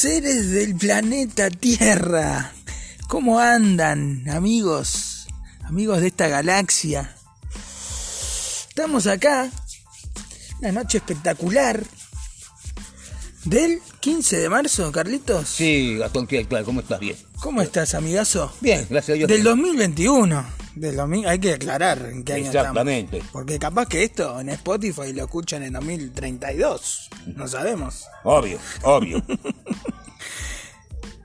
seres del planeta Tierra. ¿Cómo andan, amigos? Amigos de esta galaxia. Estamos acá. Una noche espectacular. Del 15 de marzo, Carlitos. Sí, Gastón. Claro, ¿cómo estás? Bien. ¿Cómo estás, amigazo? Bien, gracias a Dios. Del 2021. Del 2000, hay que aclarar en qué año Exactamente. estamos. Porque capaz que esto en Spotify lo escuchan en 2032. No sabemos. Obvio, obvio.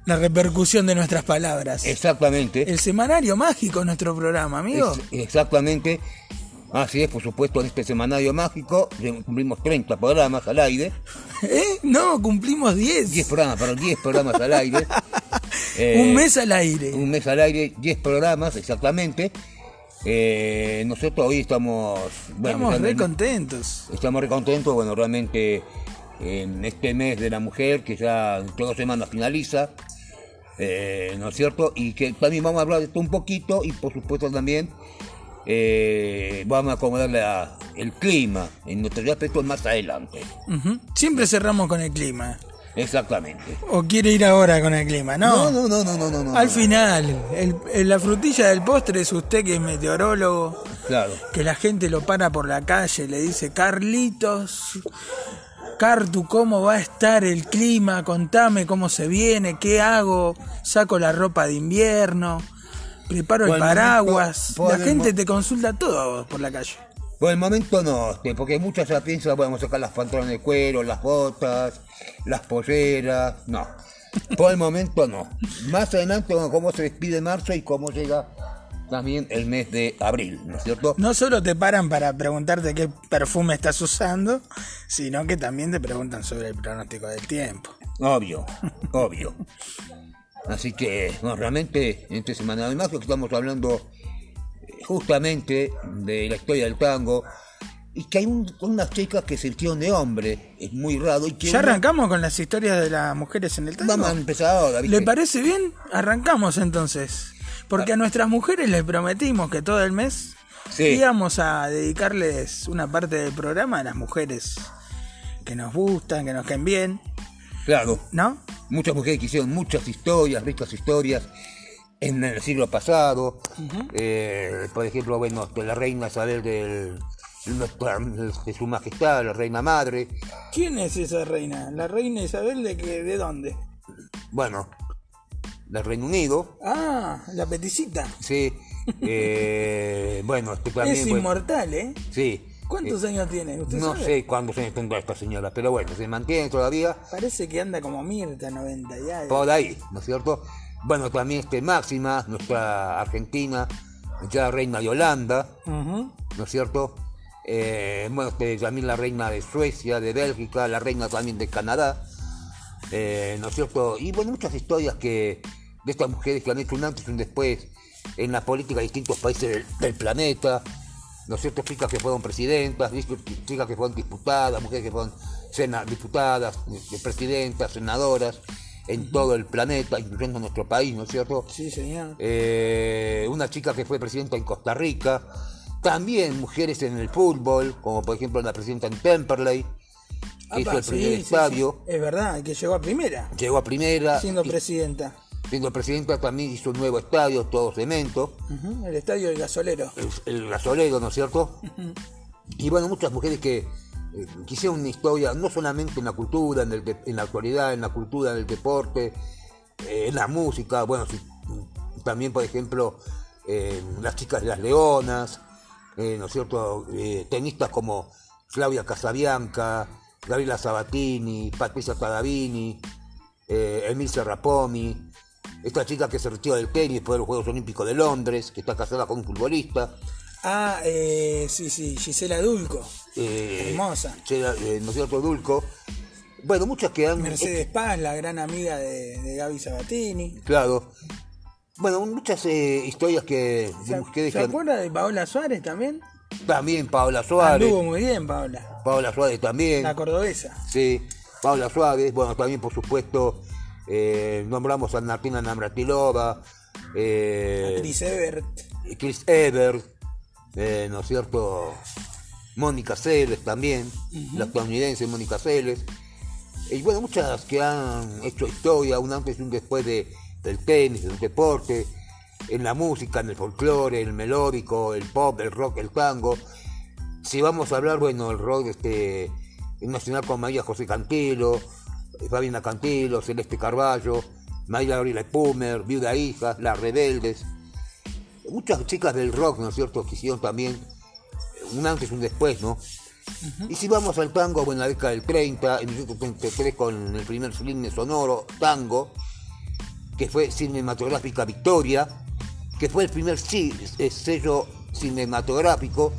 La repercusión de nuestras palabras. Exactamente. El semanario mágico es nuestro programa, amigo. Ex- exactamente. Así es, por supuesto, en este semanario mágico cumplimos 30 programas al aire. ¿Eh? No, cumplimos 10. 10 programas, perdón, 10 programas al aire. Eh, Un mes al aire. Un mes al aire, 10 programas, exactamente. Eh, nosotros hoy estamos... Bueno, Estamos re contentos. Estamos re contentos, bueno, realmente en este mes de la mujer, que ya en dos semanas finaliza, eh, ¿no es cierto? Y que también vamos a hablar de esto un poquito y por supuesto también eh, vamos a acomodar la- el clima en nuestros aspectos más adelante. Siempre cerramos con el clima. Exactamente. ¿O quiere ir ahora con el clima? No. no, no, no, no, no. no, Al final, el- el- la frutilla del postre es usted que es meteorólogo, Claro. que la gente lo para por la calle, le dice, Carlitos, Cartu, ¿cómo va a estar el clima? Contame cómo se viene, qué hago, saco la ropa de invierno, preparo el paraguas. la gente te consulta todo por la calle. Por el momento no, este, porque muchas ya piensan, a sacar las pantalones de cuero, las botas, las polleras, no. Por el momento no. Más adelante, bueno, cómo se despide marzo y cómo llega también el mes de abril, ¿no es cierto? No solo te paran para preguntarte qué perfume estás usando, sino que también te preguntan sobre el pronóstico del tiempo. Obvio, obvio. Así que, no, realmente, en este semana de marzo que estamos hablando eh, justamente de la historia del tango y que hay un- unas chicas que se vistieron de hombre, es muy raro y que ¿Ya una- arrancamos con las historias de las mujeres en el tango? Vamos a empezar ahora, ¿viste? ¿Le parece bien? Arrancamos entonces. Porque a nuestras mujeres les prometimos que todo el mes Sí. íbamos a dedicarles una parte del programa a las mujeres que nos gustan, que nos caen bien, Claro, ¿no? muchas mujeres que hicieron muchas historias, ricas historias en el siglo pasado. Eh, por ejemplo, bueno, la reina Isabel del, nuestra- de su majestad, la reina madre. ¿Quién es esa reina? ¿La reina Isabel de que de dónde? Bueno, del Reino Unido, Ah, la peticita. sí. Eh, bueno, este también. es bueno, inmortal, ¿eh? sí. ¿Cuántos años tiene? ¿Usted No sabe? sé cuántos años tendrá esta señora, pero bueno, se mantiene todavía Parece que anda como Mirta, 90 y algo. por ahí, ¿no es cierto? Bueno, también este Máxima, nuestra argentina, ya reina de Holanda, Ujú. ¿no es cierto? Eh, bueno, este, también la reina de Suecia, de Bélgica, la reina también de Canadá, eh, ¿no es cierto? Y bueno, muchas historias que de estas mujeres que han hecho un antes y un después en la política de distintos países del, del planeta, ¿no es cierto? Chicas que fueron presidentas, chicas que fueron diputadas, mujeres que fueron sena- diputadas, eh, presidentas, senadoras en todo el planeta, incluyendo nuestro país, ¿no es cierto? Sí, señor. Eh, una chica que fue presidenta en Costa Rica, también mujeres en el fútbol, como por ejemplo la presidenta en Temperley, que hizo Apa, el sí, primer sí, estadio, sí. Es verdad, que llegó a primera, llegó a primera, siendo y- presidenta. siendo presidenta también hizo un nuevo estadio, todo cemento, El estadio del gasolero. el, el gasolero, ¿no es cierto? Y bueno, muchas mujeres que eh, quisieron una historia, no solamente en la cultura, en, el de- en la actualidad, en la cultura, en el deporte, eh, en la música, bueno, también por ejemplo, eh, las chicas de las leonas, eh, ¿no es cierto? Eh, tenistas como Claudia Casabianca, Gabriela Sabatini, Patricia Cadavini, eh, Emil Serrapomi, esta chica que se retiró del tenis después de los Juegos Olímpicos de Londres, que está casada con un futbolista. Ah, eh, sí, sí, Gisela Dulco. eh, Hermosa. Chela- eh, ¿no es cierto? Dulco. Bueno, muchas que han... Mercedes Paz, la gran amiga de, de Gaby Sabatini. Claro. Bueno, muchas eh, historias que... ¿Se, de mujeres ¿se acuerda de Paola Suárez también? También Paola Suárez. Anduvo muy bien, Paola. Paola Suárez también. La cordobesa. Sí, Paula Suárez, bueno, también por supuesto eh, nombramos a Martina Navratilova, eh, Chris Evert. Chris Evert, eh, ¿no es cierto? Mónica Celes también, la estadounidense Mónica Celes. Y bueno, muchas que han hecho historia, un antes y un después de, del tenis, del deporte, en la música, en el folclore, el melódico, el pop, el rock, el tango. Si vamos a hablar, bueno, el rock este, nacional con María José Cantilo, Fabiana Cantilo, Celeste Carballo, María Gabriela Pumer, Viuda Hija, Las Rebeldes. Muchas chicas del rock, ¿no es cierto?, que hicieron también un antes y un después, ¿no? Y si vamos al tango, bueno, en la década del 30, en 1933 con el primer cine sonoro, Tango, que fue Cinematográfica Victoria, que fue el primer eh, sello cinematográfico,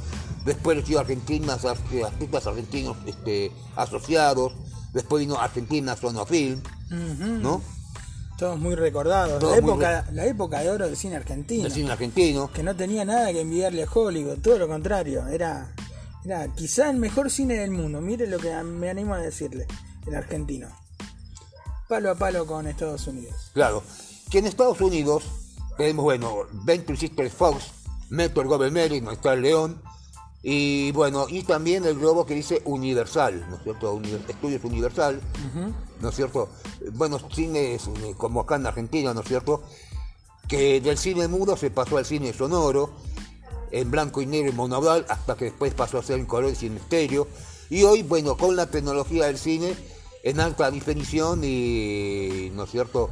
después los argentinas, artistas argentinos este, asociados, después vino Argentina Sonofilm, ¿no? Todos muy recordados. la, época, la época de oro del cine argentino. Del cine argentino. Que no tenía nada que envidiarle a Hollywood, todo lo contrario. Era, era quizá el mejor cine del mundo. Mire lo que me animo a decirle, el argentino. Palo a palo con Estados Unidos. Claro. Que en Estados Unidos tenemos, bueno, Venture Sisters Fox, Metro Goldberg no está el León. Y bueno, y también el globo que dice Universal, ¿no es cierto? Estudios Universal, ¿no es cierto? Bueno, cines como acá en Argentina, ¿no es cierto? Que del cine mudo se pasó al cine sonoro, en blanco y negro y monodal, hasta que después pasó a ser en color y sin estéreo. Y hoy, bueno, con la tecnología del cine, en alta definición y, ¿no es cierto?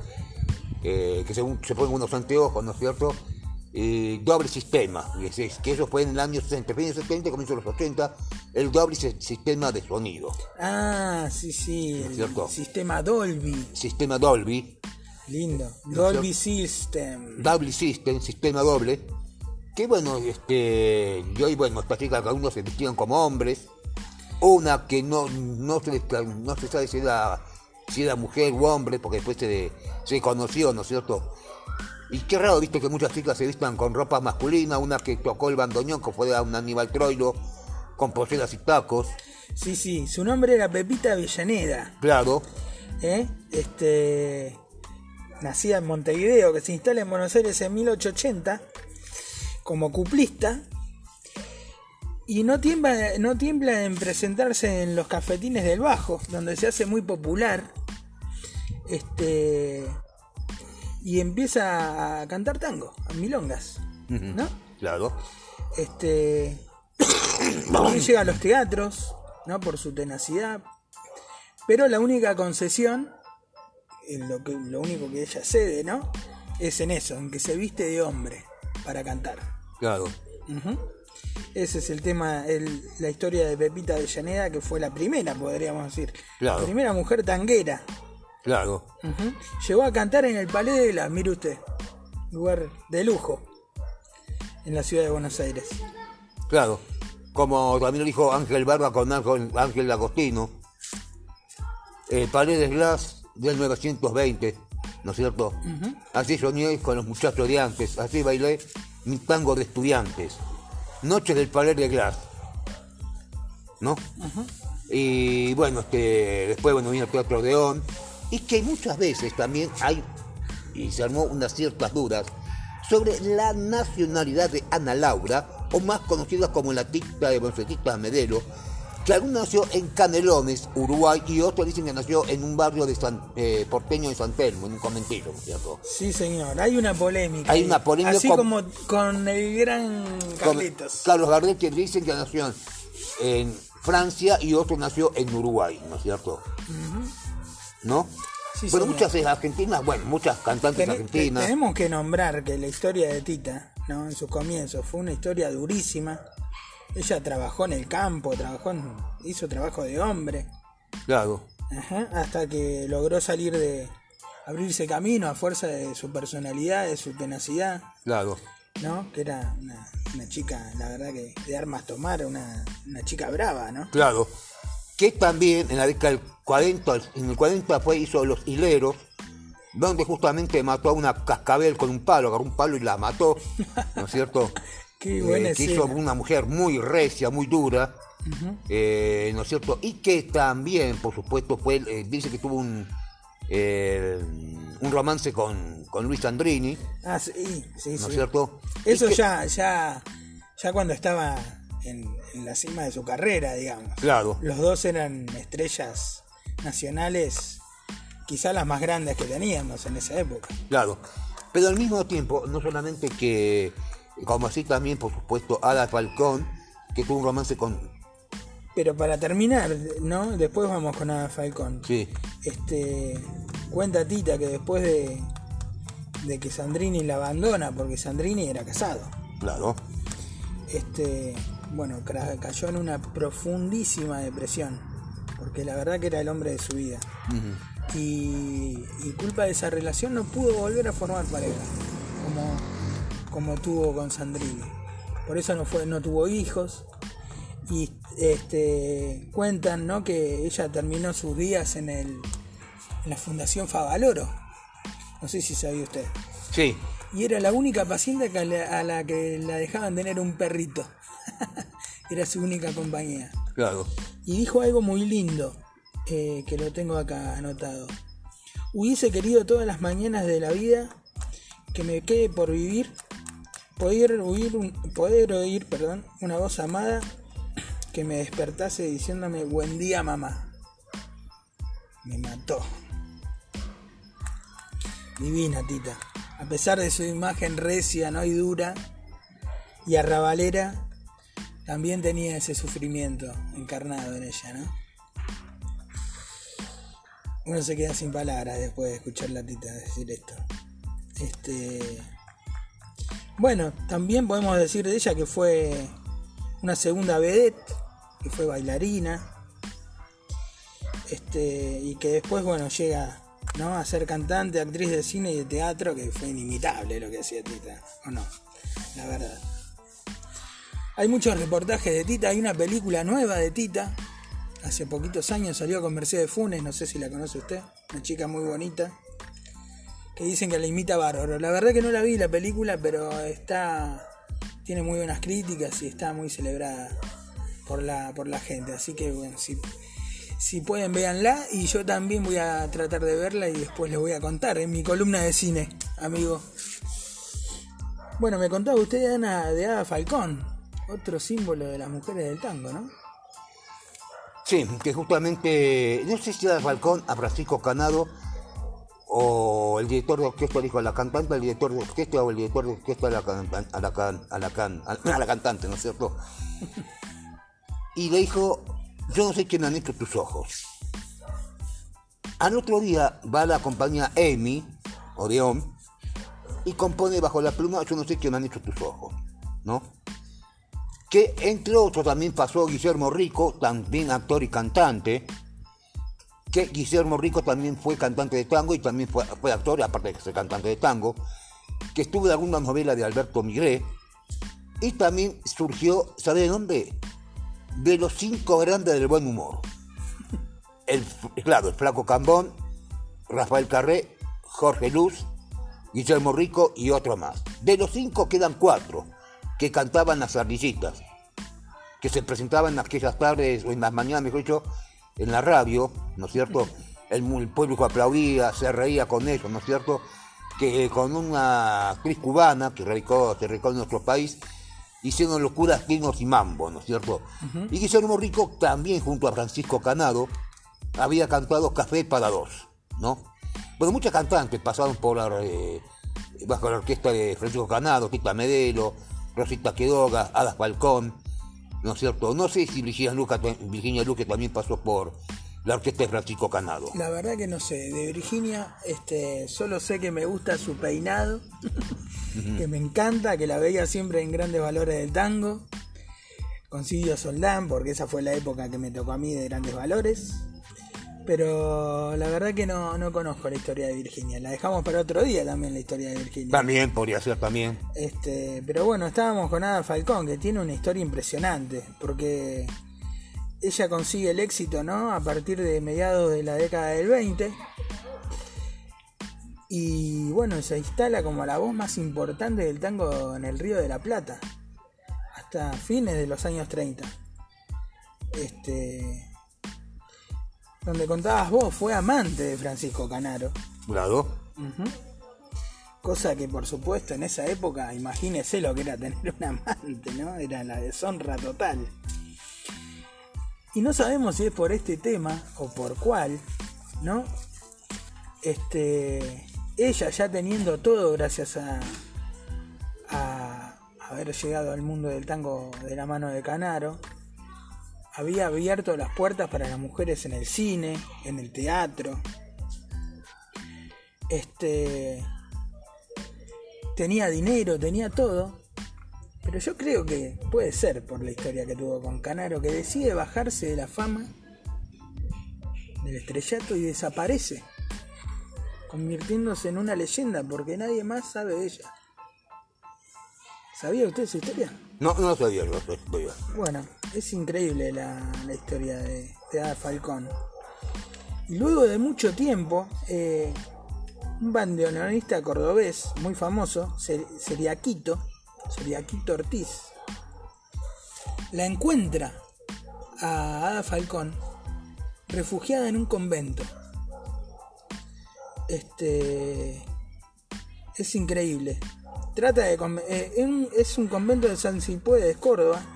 Eh, que según se ponen unos anteojos, ¿no es cierto? doble sistema, que eso fue en el año 60, fines 70, comienzo de los 80, el doble sistema de sonido. Ah, sí, sí, el sistema Dolby. Sistema Dolby. Lindo, Dolby System. Dolby System, sistema doble. Que bueno, este, yo y bueno, chicas cada uno se vestían como hombres. Una que no, no, se, no se sabe si era, si era mujer u hombre, porque después se, se conoció, ¿no es cierto? Y qué raro, viste, que muchas chicas se vistan con ropa masculina, una que tocó el bandoneón, que fue un Aníbal Troilo, con poseras y tacos. Sí, sí, su nombre era Pepita Avellaneda. Claro. ¿Eh? Este. Nacida en Montevideo, que se instala en Buenos Aires en 1880, como cuplista. Y no tiembla, no tiembla en presentarse en los cafetines del Bajo, donde se hace muy popular. Este y empieza a cantar tango, a milongas, ¿no? Claro. Este llega a los teatros, ¿no? Por su tenacidad. Pero la única concesión, lo, que, lo único que ella cede, ¿no? Es en eso, en que se viste de hombre para cantar. Claro. Ese es el tema, la historia de Pepita de Llaneda, que fue la primera, podríamos decir. La primera mujer tanguera Claro. Llegó a cantar en el Palais de la, mire usted, lugar de lujo en la ciudad de Buenos Aires. Claro, como también lo dijo Ángel Barba con Ángel Agostino, el Palais de Glass del 920, ¿no es cierto? Así soñé con los muchachos de antes, así bailé mi tango de estudiantes. Noche del Palais de Glass. ¿No? Y bueno, este, después bueno, vino el Teatro Odeón y que muchas veces también hay, y se armó unas ciertas dudas, sobre la nacionalidad de Ana Laura, o más conocida como la tita de Bonfetita Medero, que alguna nació en Canelones, Uruguay, y otros dicen que nació en un barrio de San, eh, porteño de San Telmo, en un conventillo, ¿cierto? Sí, señor, hay una polémica. Hay una polémica. Así como con el gran Carlitos. Carlos Gardel, que dicen que nació en Francia y otro nació en Uruguay, ¿no es cierto? ¿no? bueno, muchas argentinas, bueno, muchas cantantes argentinas. Tenemos que nombrar que la historia de Tita, ¿no? En sus comienzos fue una historia durísima. Ella trabajó en el campo, trabajó hizo trabajo de hombre. Claro. hasta que logró salir de abrirse camino a fuerza de su personalidad, de su tenacidad. Claro. ¿No? Que era una, chica, la verdad que de armas tomar, una, una chica brava, ¿no? Claro que también en la década del 40, en el 40 fue, hizo Los Hileros, donde justamente mató a una cascabel con un palo, agarró un palo y la mató, ¿no es cierto? Qué buena eh, que hizo una mujer muy recia, muy dura, eh, ¿no es cierto? Y que también, por supuesto, fue, eh, dice que tuvo un, un romance con, con Luis Andrini. Ah, sí, sí, ¿No es cierto? Eso ya, ya, ya cuando estaba en, la cima de su carrera, digamos. Claro. Los dos eran estrellas nacionales, quizá las más grandes que teníamos en esa época. Claro. Pero al mismo tiempo, no solamente que, como así también, por supuesto, Ada Falcón, que tuvo un romance con. Pero para terminar, ¿no? Después vamos con Ada Falcón. Sí. Este. Cuenta Tita que después de, de que Sandrini la abandona, porque Sandrini era casado. Claro. Este. Bueno, cayó en una profundísima depresión. Porque la verdad que era el hombre de su vida. Y, y culpa de esa relación no pudo volver a formar pareja como, como tuvo con Sandrini. Por eso no fue, no tuvo hijos. Y este cuentan ¿no? que ella terminó sus días en el en la Fundación Favaloro. No sé si sabía usted. Sí. Y era la única paciente que a la, a la que la dejaban tener un perrito. era su única compañía. Claro. Y dijo algo muy lindo, eh, que lo tengo acá anotado. Hubiese querido todas las mañanas de la vida que me quede por vivir, poder oír, perdón, una voz amada que me despertase diciéndome buen día mamá. Me mató. Divina Tita. A pesar de su imagen recia ¿no? y dura y arrabalera, también tenía ese sufrimiento encarnado en ella, ¿no? Uno se queda sin palabras después de escuchar la tita decir esto. Este. Bueno, también podemos decir de ella que fue una segunda vedette, que fue bailarina. Este, y que después, bueno, llega ¿no? a ser cantante, actriz de cine y de teatro, que fue inimitable lo que hacía Tita, ¿o no? La verdad. Hay muchos reportajes de Tita, hay una película nueva de Tita. Hace poquitos años salió con Mercedes Funes, no sé si la conoce usted, una chica muy bonita. Que dicen que la imita bárbaro. La verdad que no la vi la película, pero está. tiene muy buenas críticas y está muy celebrada por la, por la gente. Así que bueno, si, si pueden véanla y yo también voy a tratar de verla y después les voy a contar en mi columna de cine, amigo. Bueno, me contaba usted Ana de Ada Falcón, otro símbolo de las mujeres del tango, ¿no? Sí, que justamente, no sé si era Falcón a Francisco Canado o el director de orquesta dijo a la cantante, el director de orquesta o el director de orquesta a la, a la, can- a la, can- a la cantante, ¿no es cierto? Y le dijo, yo no sé quién han hecho tus ojos. Al otro día va la compañía Amy, Odeón, y compone bajo la pluma, yo no sé quién han hecho tus ojos, ¿no? que entre otros también pasó Guillermo Rico, también actor y cantante, que Guillermo Rico también fue cantante de tango y también fue, fue actor, aparte de ser cantante de tango, que estuvo en alguna novela de Alberto Migré, y también surgió, ¿sabe de dónde? De los cinco grandes del buen humor. El, claro, el Flaco Cambón, Rafael Carré, Jorge Luz, Guillermo Rico y otro más. De los cinco quedan cuatro que cantaban las ardillitas, que se presentaban en aquellas tardes o en las mañanas, mejor dicho, en la radio, ¿no es cierto? El, el público aplaudía, se reía con ellos, ¿no es cierto? Que con una actriz cubana que radicó, se radicó en nuestro país, hicieron locuras, pinos y mambo, ¿no es cierto? Y Guillermo Rico también, junto a Francisco Canado, había cantado Café para dos, ¿no? Bueno, muchas cantantes pasaron por la, eh, bajo la orquesta de Francisco Canado, Tita Medelo, Rosita Quiroga, Ada Falcón, ¿no es cierto? No sé si Virginia Luque, Virginia Luque también pasó por la orquesta de Francisco Canado. La verdad que no sé, de Virginia, este, solo sé que me gusta su peinado, que me encanta, que la veía siempre en grandes valores del tango, con Silvio Soldán, porque esa fue la época que me tocó a mí de grandes valores. Pero la verdad que no, no conozco la historia de Virginia. La dejamos para otro día también la historia de Virginia. También podría ser también. Este, pero bueno, estábamos con Ada Falcón, que tiene una historia impresionante, porque ella consigue el éxito, ¿no? A partir de mediados de la década del 20. Y bueno, se instala como la voz más importante del tango en el Río de la Plata, hasta fines de los años 30. Este, donde contabas vos, fue amante de Francisco Canaro. Claro. Ujú. Cosa que por supuesto en esa época, imagínese lo que era tener un amante, ¿no? Era la deshonra total. Y no sabemos si es por este tema o por cuál, ¿no? Este, ella ya teniendo todo gracias a, a haber llegado al mundo del tango de la mano de Canaro, había abierto las puertas para las mujeres en el cine, en el teatro. Este tenía dinero, tenía todo. Pero yo creo que puede ser por la historia que tuvo con Canaro, que decide bajarse de la fama, del estrellato y desaparece, convirtiéndose en una leyenda porque nadie más sabe de ella. ¿Sabía usted esa historia? No, no sabía, no lo sabía. Bueno, es increíble la, la historia de, de Ada Falcón. Y luego de mucho tiempo, eh, un bandoneonista cordobés muy famoso, Ser- Seriaquito, Seriaquito Ortiz, la encuentra a Ada Falcón refugiada en un convento. Este es increíble. Trata de eh, es un- convento de San Cipuedes, Córdoba,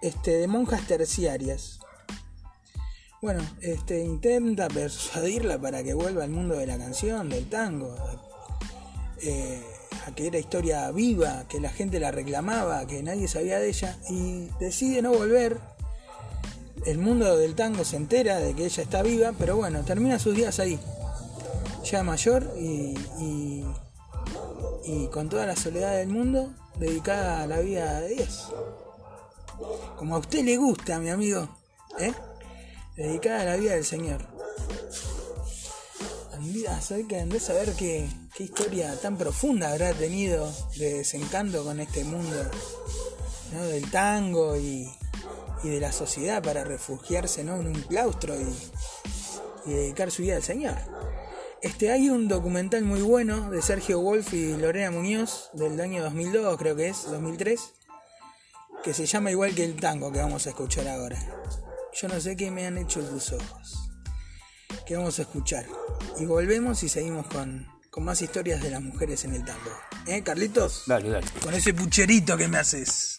este, de monjas terciarias. Bueno, este, intenta persuadirla para que vuelva al mundo de la canción, del tango, eh, a que era historia viva, que la gente la reclamaba, que nadie sabía de ella, y decide no volver. El mundo del tango se entera de que ella está viva, pero bueno, termina sus días ahí, ya mayor y, y, y con toda la soledad del mundo, dedicada a la vida de Dios como a usted le gusta, mi amigo, ¿eh? dedicada a la vida del Señor. Andí a saber que andé a saber qué, historia tan profunda habrá tenido de desencanto con este mundo ¿no? del tango y, y de la sociedad para refugiarse ¿no? en un claustro y, y dedicar su vida al Señor. Este, hay un documental muy bueno de Sergio Wolf y Lorena Muñoz del año 2002, creo que es, 2003, que se llama igual que el tango que vamos a escuchar ahora. Yo no sé qué me han hecho tus ojos. Que vamos a escuchar. Y volvemos y seguimos con, con más historias de las mujeres en el tango. ¿Eh, Carlitos? Dale, dale. Con ese pucherito que me haces.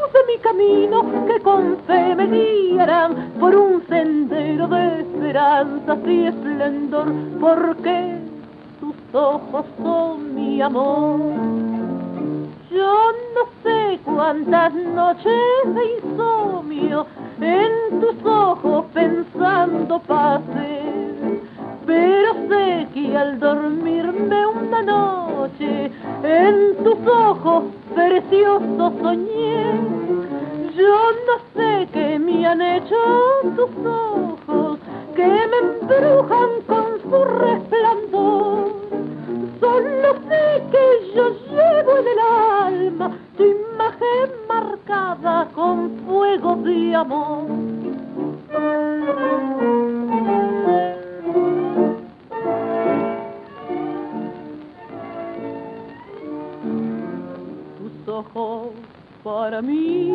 de mi camino que con fe me guiarán por un sendero de esperanzas y esplendor, porque tus ojos son mi amor. Yo no sé cuántas noches de insomnio en tus ojos pensando pasé, pero sé que al dormirme una noche en tus ojos preciosos soñé. Yo no sé qué me han hecho tus ojos, que me embrujan con su resplandor. Solo sé que yo llevo en el alma tu imagen marcada con fuego de amor. Para mí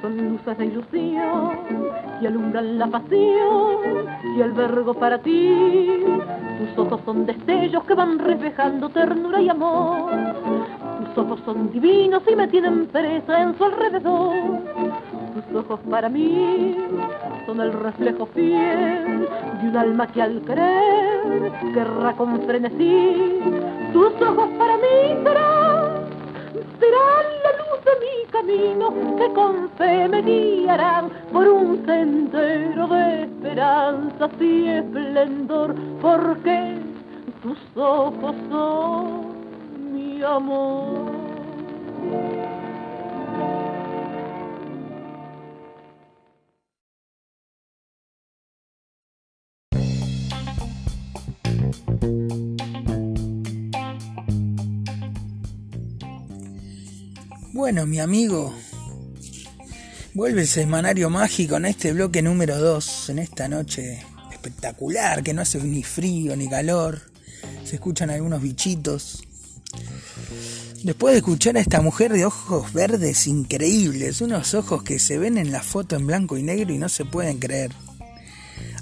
son luces de ilusión que alumbran la pasión y albergo para ti. Tus ojos son destellos que van reflejando ternura y amor. Tus ojos son divinos y me tienen presa en su alrededor. Tus ojos para mí son el reflejo fiel de un alma que al querer querrá con frenesí. Tus ojos para mí serán, serán la luz de mi camino que con fe me guiarán por un sendero de esperanza y esplendor, porque tus ojos son mi amor. Bueno, mi amigo, vuelve el semanario mágico en este bloque número 2, en esta noche espectacular, que no hace ni frío ni calor, se escuchan algunos bichitos. Después de escuchar a esta mujer de ojos verdes increíbles, unos ojos que se ven en la foto en blanco y negro y no se pueden creer.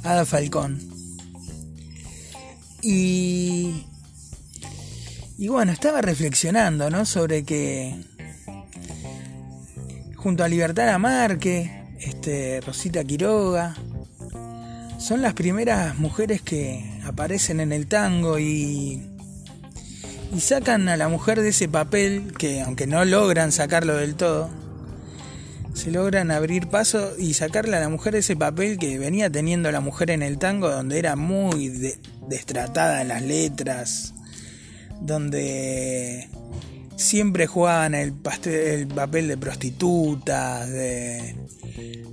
Ada Falcón. Y. Y bueno, estaba reflexionando, ¿no? Sobre que. Junto a Libertad Lamarque, este, Rosita Quiroga, son las primeras mujeres que aparecen en el tango y. Y sacan a la mujer de ese papel que, aunque no logran sacarlo del todo, se logran abrir paso y sacarle a la mujer ese papel que venía teniendo la mujer en el tango, donde era muy de- destratada en las letras, donde siempre jugaban el, papel de prostitutas, de,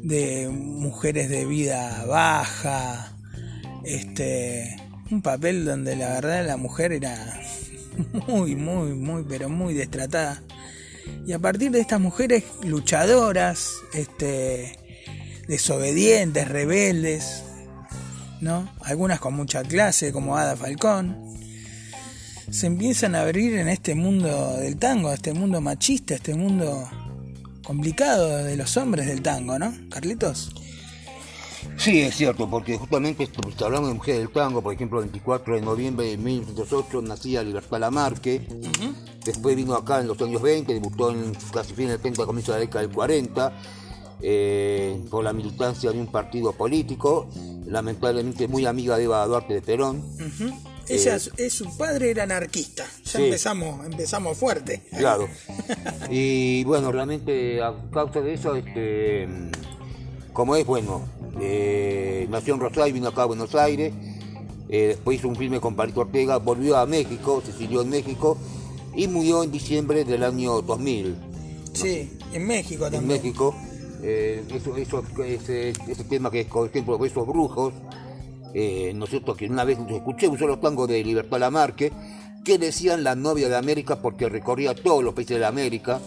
de mujeres de vida baja, este, un papel donde la verdad la mujer era muy, muy, muy, pero muy destratada. Y a partir de estas mujeres luchadoras, este, desobedientes, rebeldes, ¿no? Algunas con mucha clase, como Ada Falcón, se empiezan a abrir en este mundo del tango, este mundo machista, este mundo complicado de los hombres del tango, ¿no? Carlitos. Sí, es cierto, porque justamente esto, pues, hablamos de Mujeres del Tango, por ejemplo, el 24 de noviembre de 1908 nacía Libertad Lamarque, después vino acá en los años 20, debutó en casi fin del 30, comienzo de la década del 40, eh, por la militancia de un partido político, lamentablemente muy amiga de Eva Duarte de Perón. Ella, es- su padre era anarquista. Ya Sí. empezamos, empezamos fuerte. Claro. Y bueno, realmente a causa de eso, este, como es, bueno, eh, nació en Rosario, vino acá a Buenos Aires, eh, después hizo un filme con Palito Ortega, volvió a México, se siguió en México y murió en diciembre del año 2000 Sí, en México en también. México. Eh, eso, eso, ese, ese tema que es, por ejemplo, esos brujos, eh, ¿no es cierto? Que una vez escuché un solo tango de Libertad Lamarque que decían la novia de América porque recorría todos los países de América,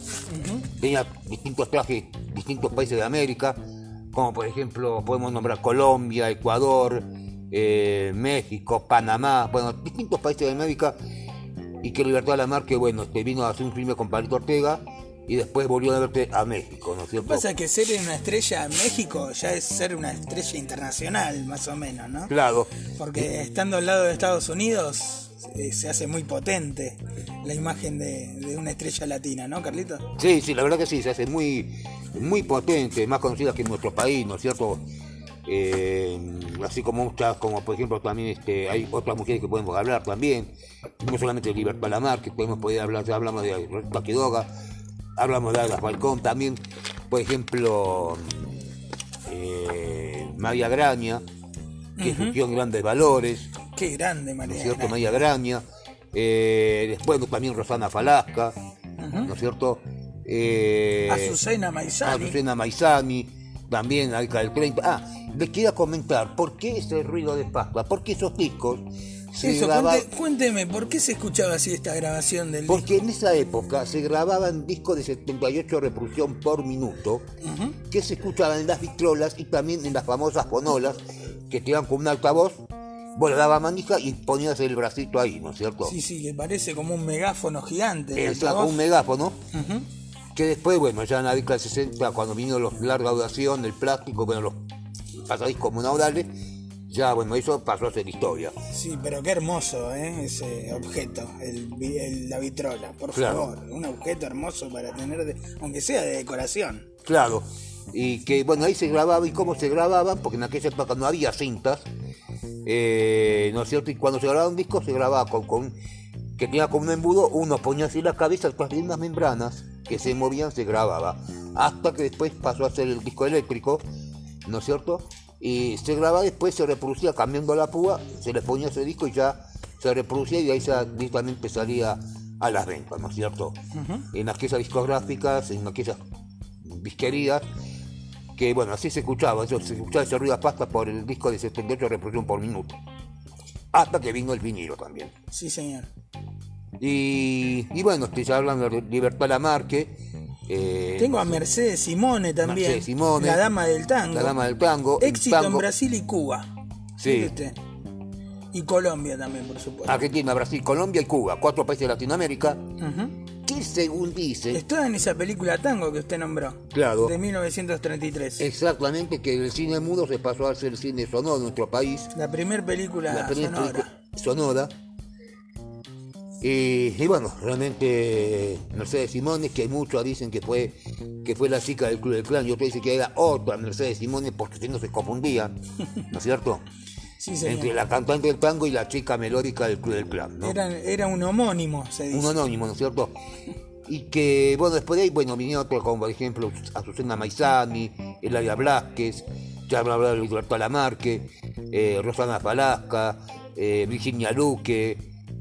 tenía distintos trajes, distintos países de América, como por ejemplo podemos nombrar Colombia, Ecuador, eh, México, Panamá, bueno, distintos países de América, y que Libertad Lamarque, bueno, este, vino a hacer un filme con Palito Ortega y después volvió a verte a México, ¿no es cierto? pasa que ser una estrella en México ya es ser una estrella internacional, más o menos, ¿no? Claro, Porque estando al lado de Estados Unidos eh, se hace muy potente la imagen de, de una estrella latina, ¿no, Carlitos? sí, sí, la verdad que sí, se hace muy, muy potente, más conocida que en nuestro país, ¿no es cierto? Eh, así como muchas, como por ejemplo también este, hay otras mujeres que podemos hablar también, no solamente de Libertad Lamar, que podemos poder hablar, ya hablamos de Rosita Quiroga, hablamos de Ada Falcón también, por ejemplo, eh, María Graña, que surgió en grandes valores, Qué grande, ¿no María. es cierto? María Graña, eh, después también Rosana Falasca, ¿no es cierto? Eh, Azucena Maizani. Azucena Maizani, también década del 30. Ah, les quería comentar, ¿por qué ese ruido de Pascua? ¿Por qué esos discos se Eso, grababan? cuente- cuénteme, ¿por qué se escuchaba así esta grabación del Porque en esa época se grababan discos de 78 reproducción por minuto, que se escuchaban en las vitrolas y también en las famosas fonolas, que te iban con un altavoz, vos le dabas manija y ponías el bracito ahí, ¿no es cierto? Sí, sí, que parece como un megáfono gigante. Exacto, un megáfono. Ujú. que después, bueno, ya en la década del 60, cuando vino los larga duración, el plástico, bueno, los pasadiscos monodrales, ya, bueno, eso pasó a ser historia. Sí, pero qué hermoso, ¿eh? Ese objeto, el, el- la vitrola, por Claro. favor. Un objeto hermoso para tener, de- aunque sea de decoración. Claro. Y que, bueno, ahí se grababa y cómo se grababan, porque en aquella época no había cintas, eh, ¿no es cierto? Y cuando se grababa un disco se grababa con, con que tenía como un embudo, uno ponía así la cabeza, después de unas membranas que se movían, se grababa. Hasta que después pasó a ser el disco eléctrico, ¿no es cierto? Y se grababa, después se reproducía cambiando la púa, se le ponía ese disco y ya se reproducía y ahí se, directamente salía a las ventas, ¿no es cierto? En aquellas discográficas, en aquellas disquerías, que bueno, así se escuchaba, eso, se escuchaba ese ruido a pasta por el disco de 78 reproducción por minuto. Hasta que vino el vinilo también. Sí, señor. Y, y bueno, estoy ya hablando de Libertad Lamarque. Eh, Tengo a Mercedes Simone también. Mercedes Simone, la dama del tango. La dama del tango. Éxito en Brasil y Cuba. Sí. Usted. Y Colombia también, por supuesto. Argentina, Brasil, Colombia y Cuba, cuatro países de Latinoamérica, Ujú. que según dice, Está en esa película Tango que usted nombró. Claro. De 1933. exactamente que el cine mudo se pasó a ser el cine sonoro en nuestro país. La primera película la primera sonora. película sonora. Y, y bueno, realmente Mercedes Simone, que muchos dicen que fue que fue la chica del Club del Clan, y otros dicen que era otra Mercedes Simone porque si no se confundían, ¿no es cierto? Sí. Entre la cantante del tango y la chica melódica del Club del Clan, ¿no? Era, era un homónimo, se dice. Un anónimo, ¿no es cierto? Y que, bueno, después de ahí, bueno, vinieron otros como, por ejemplo, Azucena Maizani, Eladia Blasquez, de Libertad Lamarque, eh, Rosana Falasca, eh, Virginia Luque,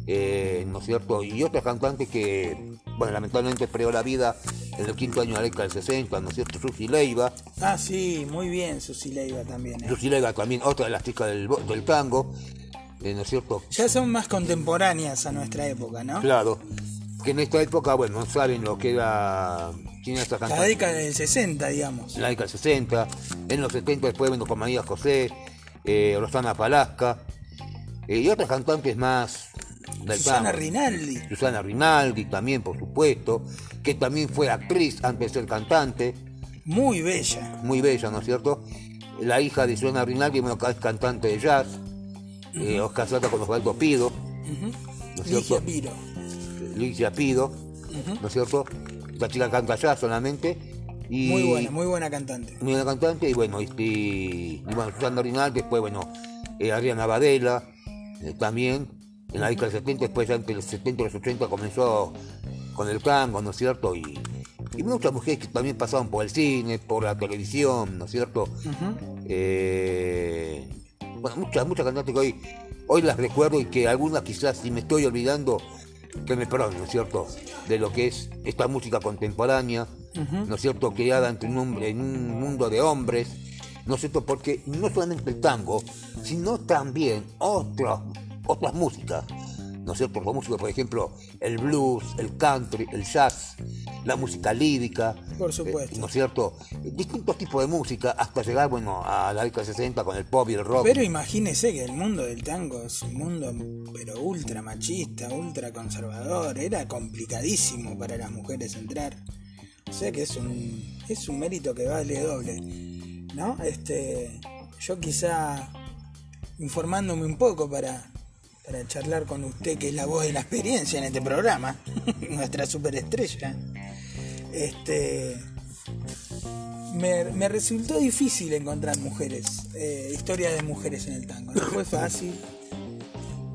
eh, ¿no es cierto? Y otras cantantes que, bueno, lamentablemente perdió la vida en el quinto año de la década del 60, ¿no es cierto? Susi Leiva, Ah, sí, muy bien, Susi Leiva también. eh. Susi Leiva también, otra de las chicas del, del tango, eh, ¿no es cierto? Ya son más contemporáneas a nuestra época, ¿no? Claro, que en esta época, bueno, no saben lo que era... ¿Quién era esta La década del 60, digamos. la década del 60, en los 70 después bueno con María José, eh, Rosana Palasca eh, y otras cantantes más del Susana. Rinaldi. Susana Rinaldi también por supuesto, que también fue actriz antes de ser cantante, Muy bella. muy bella, ¿no es cierto? La hija de Susana Rinaldi, bueno, es cantante de jazz, eh, os casada con Osvaldo Pido, ¿no es Ligia cierto? Piro. Ligia Pido, ¿no es cierto? Esta chica canta jazz solamente. Y, Muy buena, muy buena cantante. muy buena cantante y bueno, este, y bueno, Susana Rinaldi, después bueno, eh, Adriana Badela, eh, también, en la década del 70, después ya entre los 70 y los 80 comenzó con el tango, ¿no es cierto? Y, y muchas mujeres que también pasaron por el cine, por la televisión, ¿no es cierto? Eh, bueno, muchas, muchas cantantes que hoy, hoy las recuerdo y que algunas quizás si me estoy olvidando, que me perdonen, ¿no es cierto? De lo que es esta música contemporánea, ¿no es cierto? Creada entre un, hombre- en un mundo de hombres, ¿no es cierto? Porque no solamente el tango, sino también otras, otras músicas, ¿no es cierto? Los músicos, por ejemplo, el blues, el country, el jazz, la música lírica, Por supuesto. ¿no es cierto? Distintos tipos de música hasta llegar, bueno, a la década del 60 con el pop y el rock. Pero imagínese que el mundo del tango es un mundo pero ultra machista, ultra conservador, era complicadísimo para las mujeres entrar. O sea que es un es un mérito que vale doble. ¿No? Este yo quizá informándome un poco para para charlar con usted que es la voz de la experiencia en este programa, nuestra superestrella. Este me, resultó difícil encontrar mujeres, eh, historias de mujeres en el tango. No fue fácil,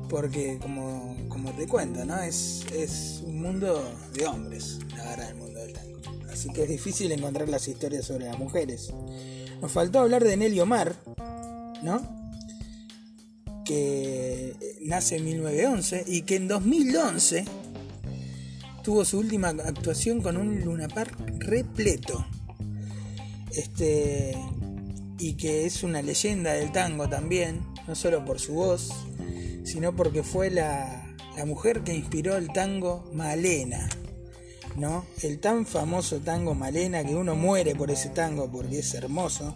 porque como, como te cuento, ¿no? Es, es un mundo de hombres, la verdad, el mundo del tango. Así que es difícil encontrar las historias sobre las mujeres. Nos faltó hablar de Nelly Omar, ¿no? Que nace en 1911 y que en 2011 tuvo su última actuación con un Luna Park repleto este y que es una leyenda del tango también, no solo por su voz, sino porque fue la, la mujer que inspiró el tango Malena, ¿no? El tan famoso tango Malena que uno muere por ese tango porque es hermoso,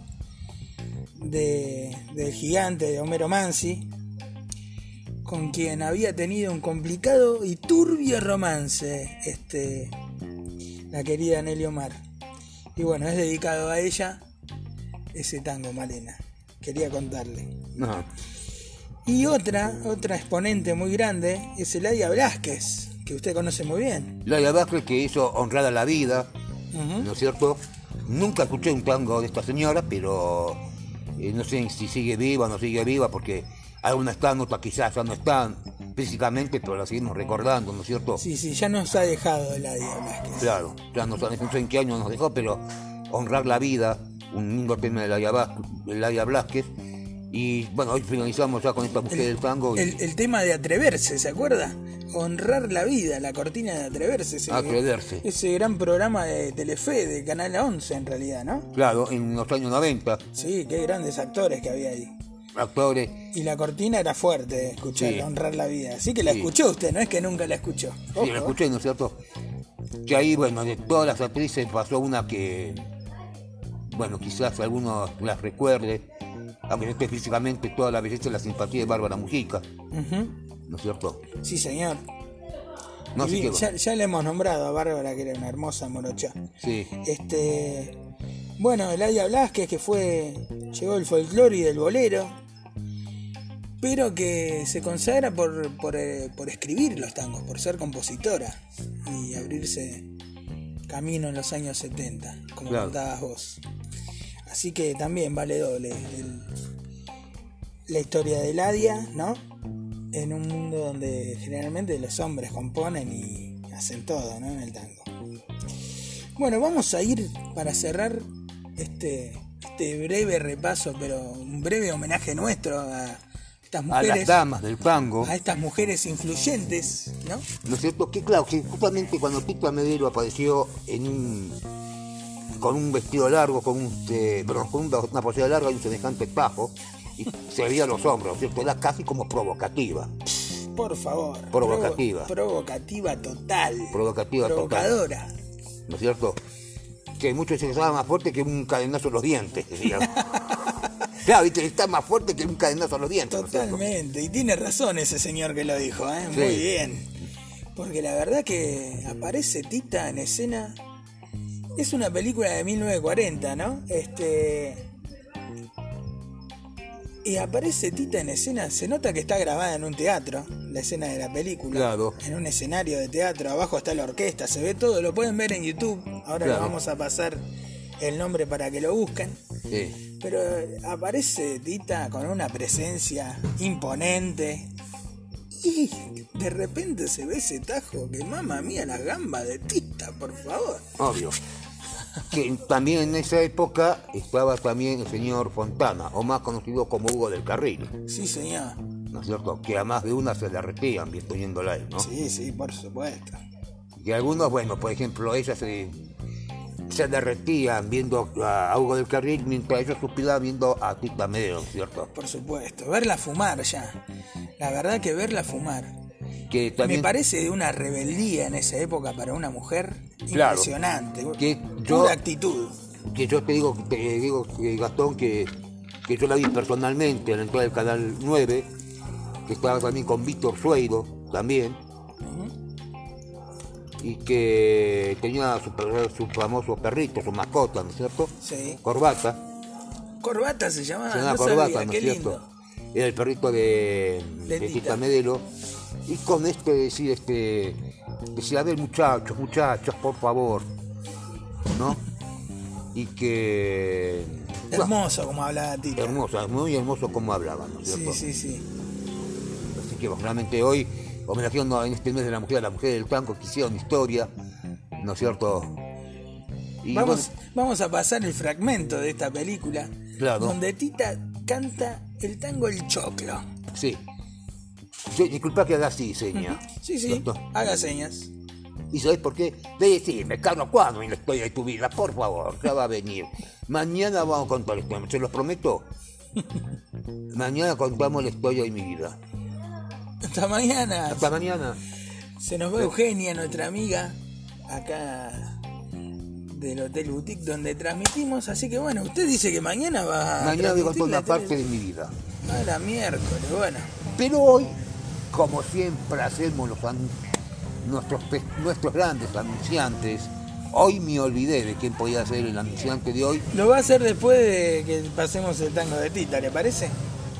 de, del gigante de Homero Mansi, con quien había tenido un complicado y turbio romance, este la querida Nelly Omar. Y bueno, es dedicado a ella ese tango, Malena. Quería contarle. No. Y otra, otra exponente muy grande es Eladia Blasquez, que usted conoce muy bien. Laia Vázquez que hizo Honrar a la Vida. ¿no es cierto? Nunca escuché un tango de esta señora, pero eh, no sé si sigue viva o no sigue viva, porque algunas están, otras quizás ya no están físicamente, pero la seguimos recordando, ¿no es cierto? Sí, sí, ya nos ha dejado Eladia Blasquez. Claro, ya no, sé- no sé en qué año nos dejó, pero Honrar la Vida, un lindo tema de Laia Blasquez. Y bueno, hoy finalizamos ya con esta mujer del tango. y- El, el tema de atreverse, ¿se acuerda? Honrar la vida, la cortina de atreverse. Ese, Atreverse. Ese gran programa de Telefe, de Canal 11 en realidad, ¿no? Claro, en los años 90, Sí, qué grandes actores que había ahí. Actores Y la cortina era fuerte escuchar, Sí. honrar la vida. Así que la Sí. escuchó usted, no es que nunca la escuchó. Ojo. Sí, lo escuché, ¿no es cierto? Que ahí, bueno, de todas las actrices pasó una que, bueno, quizás algunos las recuerde, aunque no esté físicamente toda la belleza y la simpatía de Bárbara Mujica. ¿no es cierto? Sí, señor. No Y sé bien, qué. ya, ya le hemos nombrado a Bárbara, que era una hermosa morocha. Sí, Este. Bueno, Eladia Blasquez, que fue. Llegó del folclore y del bolero. Pero que se consagra por, por, eh, por escribir los tangos, por ser compositora y abrirse camino en los años 70, como Claro. contabas vos. Así que también vale doble el- la historia de Eladia, ¿no? En un mundo donde generalmente los hombres componen y hacen todo, ¿no? En el tango. Bueno, vamos a ir para cerrar este, este breve repaso, pero un breve homenaje nuestro a estas a las damas del tango, a estas mujeres influyentes, ¿no? ¿no es cierto? Que claro, que justamente cuando Tito Medero apareció en un con un vestido largo, con, un, eh, perdón, con una, posera larga y un semejante tajo, y se veía los hombros, ¿no es ¿cierto? Era casi como provocativa. Por favor. Provocativa. provo- provocativa total. Provocativa total. Provocadora. ¿no es cierto? Que muchos se más fuerte que un cadenazo en los dientes, decían. Claro, viste, está más fuerte que un cadenazo en los dientes. Totalmente. Y tiene razón ese señor que lo dijo, ¿eh? Sí. Muy bien. Porque la verdad que aparece Tita en escena. Es una película de 1940, ¿no? Este. Y aparece Tita en escena. Se nota que está grabada en un teatro, la escena de la película. Claro. En un escenario de teatro. Abajo está la orquesta, se ve todo. Lo pueden ver en YouTube. Ahora Claro. vamos a pasar el nombre para que lo busquen. Sí. Pero aparece Tita con una presencia imponente. Y de repente se ve ese tajo que mamá mía la gamba de Tita, por favor. Obvio. Que también en esa época estaba también el señor Fontana, o más conocido como Hugo del Carril, Sí, señor. ¿no es cierto? Que a más de una se le retían viéndola a él, ¿no? Sí, sí, por supuesto. Y algunos, bueno, por ejemplo, ellas se, se derretían viendo a Hugo del Carril mientras ellos suspiraban viendo a Tita Medero, ¿cierto? Por supuesto. Verla fumar ya. La verdad que verla fumar. Que también Me parece de una rebeldía en esa época para una mujer Claro. impresionante. Que yo- Pura actitud. que yo te digo, te digo eh, Gastón, que, que yo la vi personalmente en la entrada del Canal 9, que estaba también con Víctor Sueiro, también, y que tenía su, su famoso perrito, su mascota, ¿no es cierto? Sí. Corbata, Corbata se llamaba. se llama no Corbata, sabía, ¿no es cierto? lindo. Era el perrito de, Tita. Medero. Y con este decir, este, decía, a ver muchachos, muchachos, por favor, ¿no? Y que... bueno, Hermoso como hablaba Tita. hermosa, muy hermoso como hablaban, ¿no es Sí, cierto? sí, sí. Así que bueno, realmente hoy, homenajeando en este mes de la mujer a la mujer del tango que hicieron historia, ¿no es cierto? Y Vamos, bueno, vamos a pasar el fragmento de esta película Claro. donde Tita canta el tango El Choclo. sí. Sí, disculpa que haga así, seña. Sí, sí, ¿cierto? haga señas. ¿Y sabes por qué? De decirme, Carlos, ¿cuándo en la historia de tu vida? Por favor, ya va a venir. Mañana vamos a contar la historia, se los prometo. Mañana contamos la historia de mi vida. Hasta mañana. Hasta mañana. Se nos va Eugenia, nuestra amiga, acá del Hotel Boutique donde transmitimos. Así que bueno, usted dice que mañana va a. Mañana voy a contar una parte de mi vida. Ah, la miércoles, bueno. Pero hoy, como siempre hacemos los an- nuestros, pe- nuestros grandes anunciantes, Hoy me olvidé de quién podía ser el anunciante de hoy. Lo va a hacer después de que pasemos el tango de Tita, ¿le parece?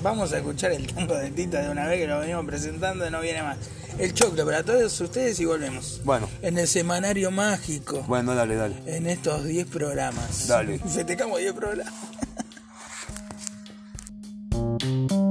Vamos a escuchar el tango de Tita de una vez que lo venimos presentando y no viene más. El choclo para todos ustedes y volvemos. Bueno. En el semanario mágico. Bueno, dale, dale. En estos 10 programas. Dale. Festejamos 10 programas.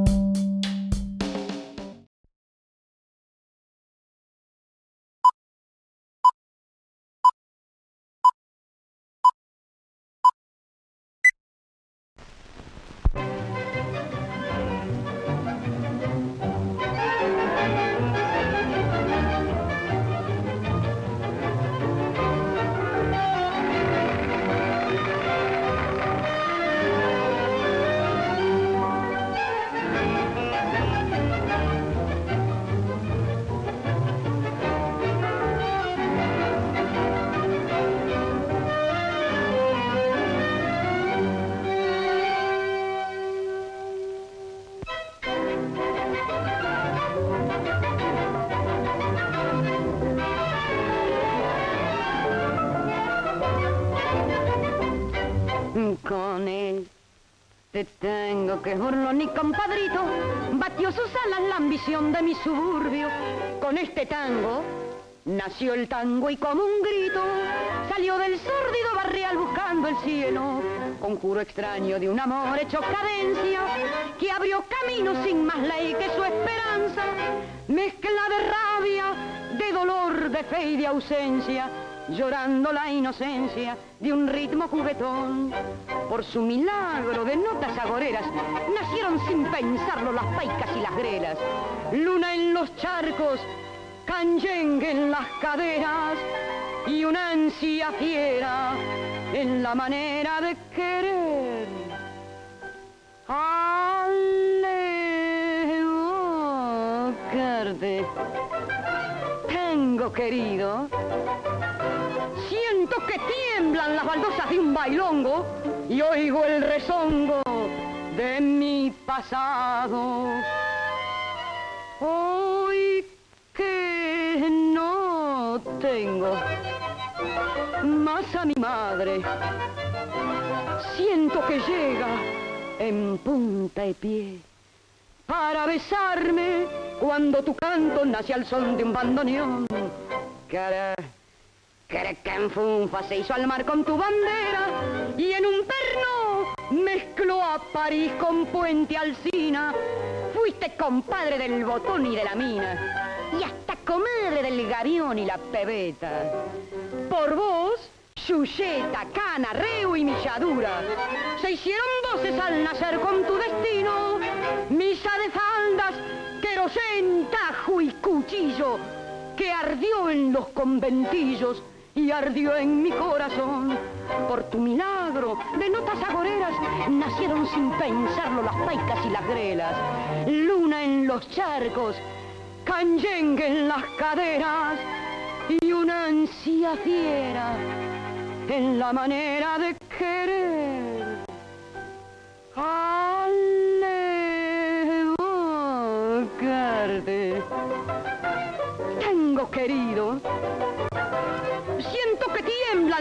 Con él te tengo que burlón ni compadrito, batió sus alas la ambición de mi suburbio. Con este tango nació el tango y como un grito salió del sórdido barrial buscando el cielo. Conjuro extraño de un amor hecho cadencia que abrió camino sin más ley que su esperanza. Mezcla de rabia, de dolor, de fe y de ausencia llorando la inocencia de un ritmo juguetón. Por su milagro de notas agoreras, nacieron sin pensarlo las paicas y las grelas. Luna en los charcos, canyengue en las caderas y una ansia fiera en la manera de querer. Ale, tengo querido Siento que tiemblan las baldosas de un bailongo y oigo el rezongo de mi pasado. Hoy que no tengo más a mi madre, siento que llega en punta de pie para besarme cuando tu canto nace al son de un bandoneón. Cara Funfa se hizo al mar con tu bandera y en un perno mezcló a París con Puente Alcina. Fuiste compadre del botón y de la mina y hasta comadre del gavión y la pebeta. Por vos, Chuyeta, Cana, Reu y Milladura se hicieron voces al nacer con tu destino. Misa de faldas, querosén, tajo y cuchillo que ardió en los conventillos y ardió en mi corazón. Por tu milagro de notas agoreras nacieron sin pensarlo las paicas y las grelas. Luna en los charcos, canyengue en las caderas y una ansia fiera en la manera de querer. Alevocarte. Tengo querido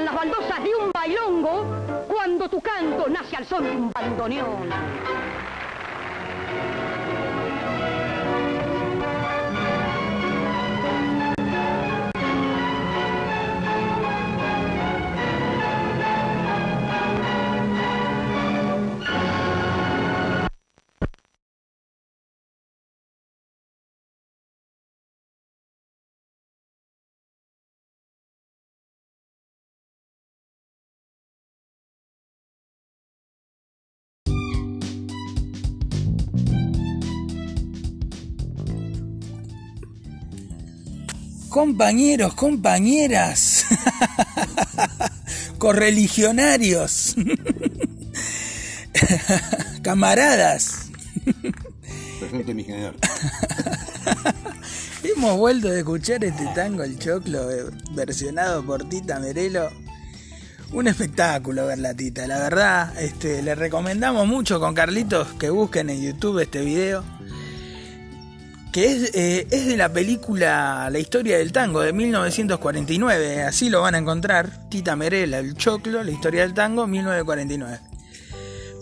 las baldosas de un bailongo cuando tu canto nace al son de un bandoneón. Compañeros, compañeras, correligionarios, camaradas. Presente mi general. Hemos vuelto a escuchar este tango El Choclo eh, versionado por Tita Merelo. Un espectáculo ver la Tita, la verdad. Este, le recomendamos mucho con Carlitos que busquen en YouTube este video que es, eh, es de la película La historia del tango de 1949, así lo van a encontrar, Tita Merela, El Choclo, La historia del tango, 1949.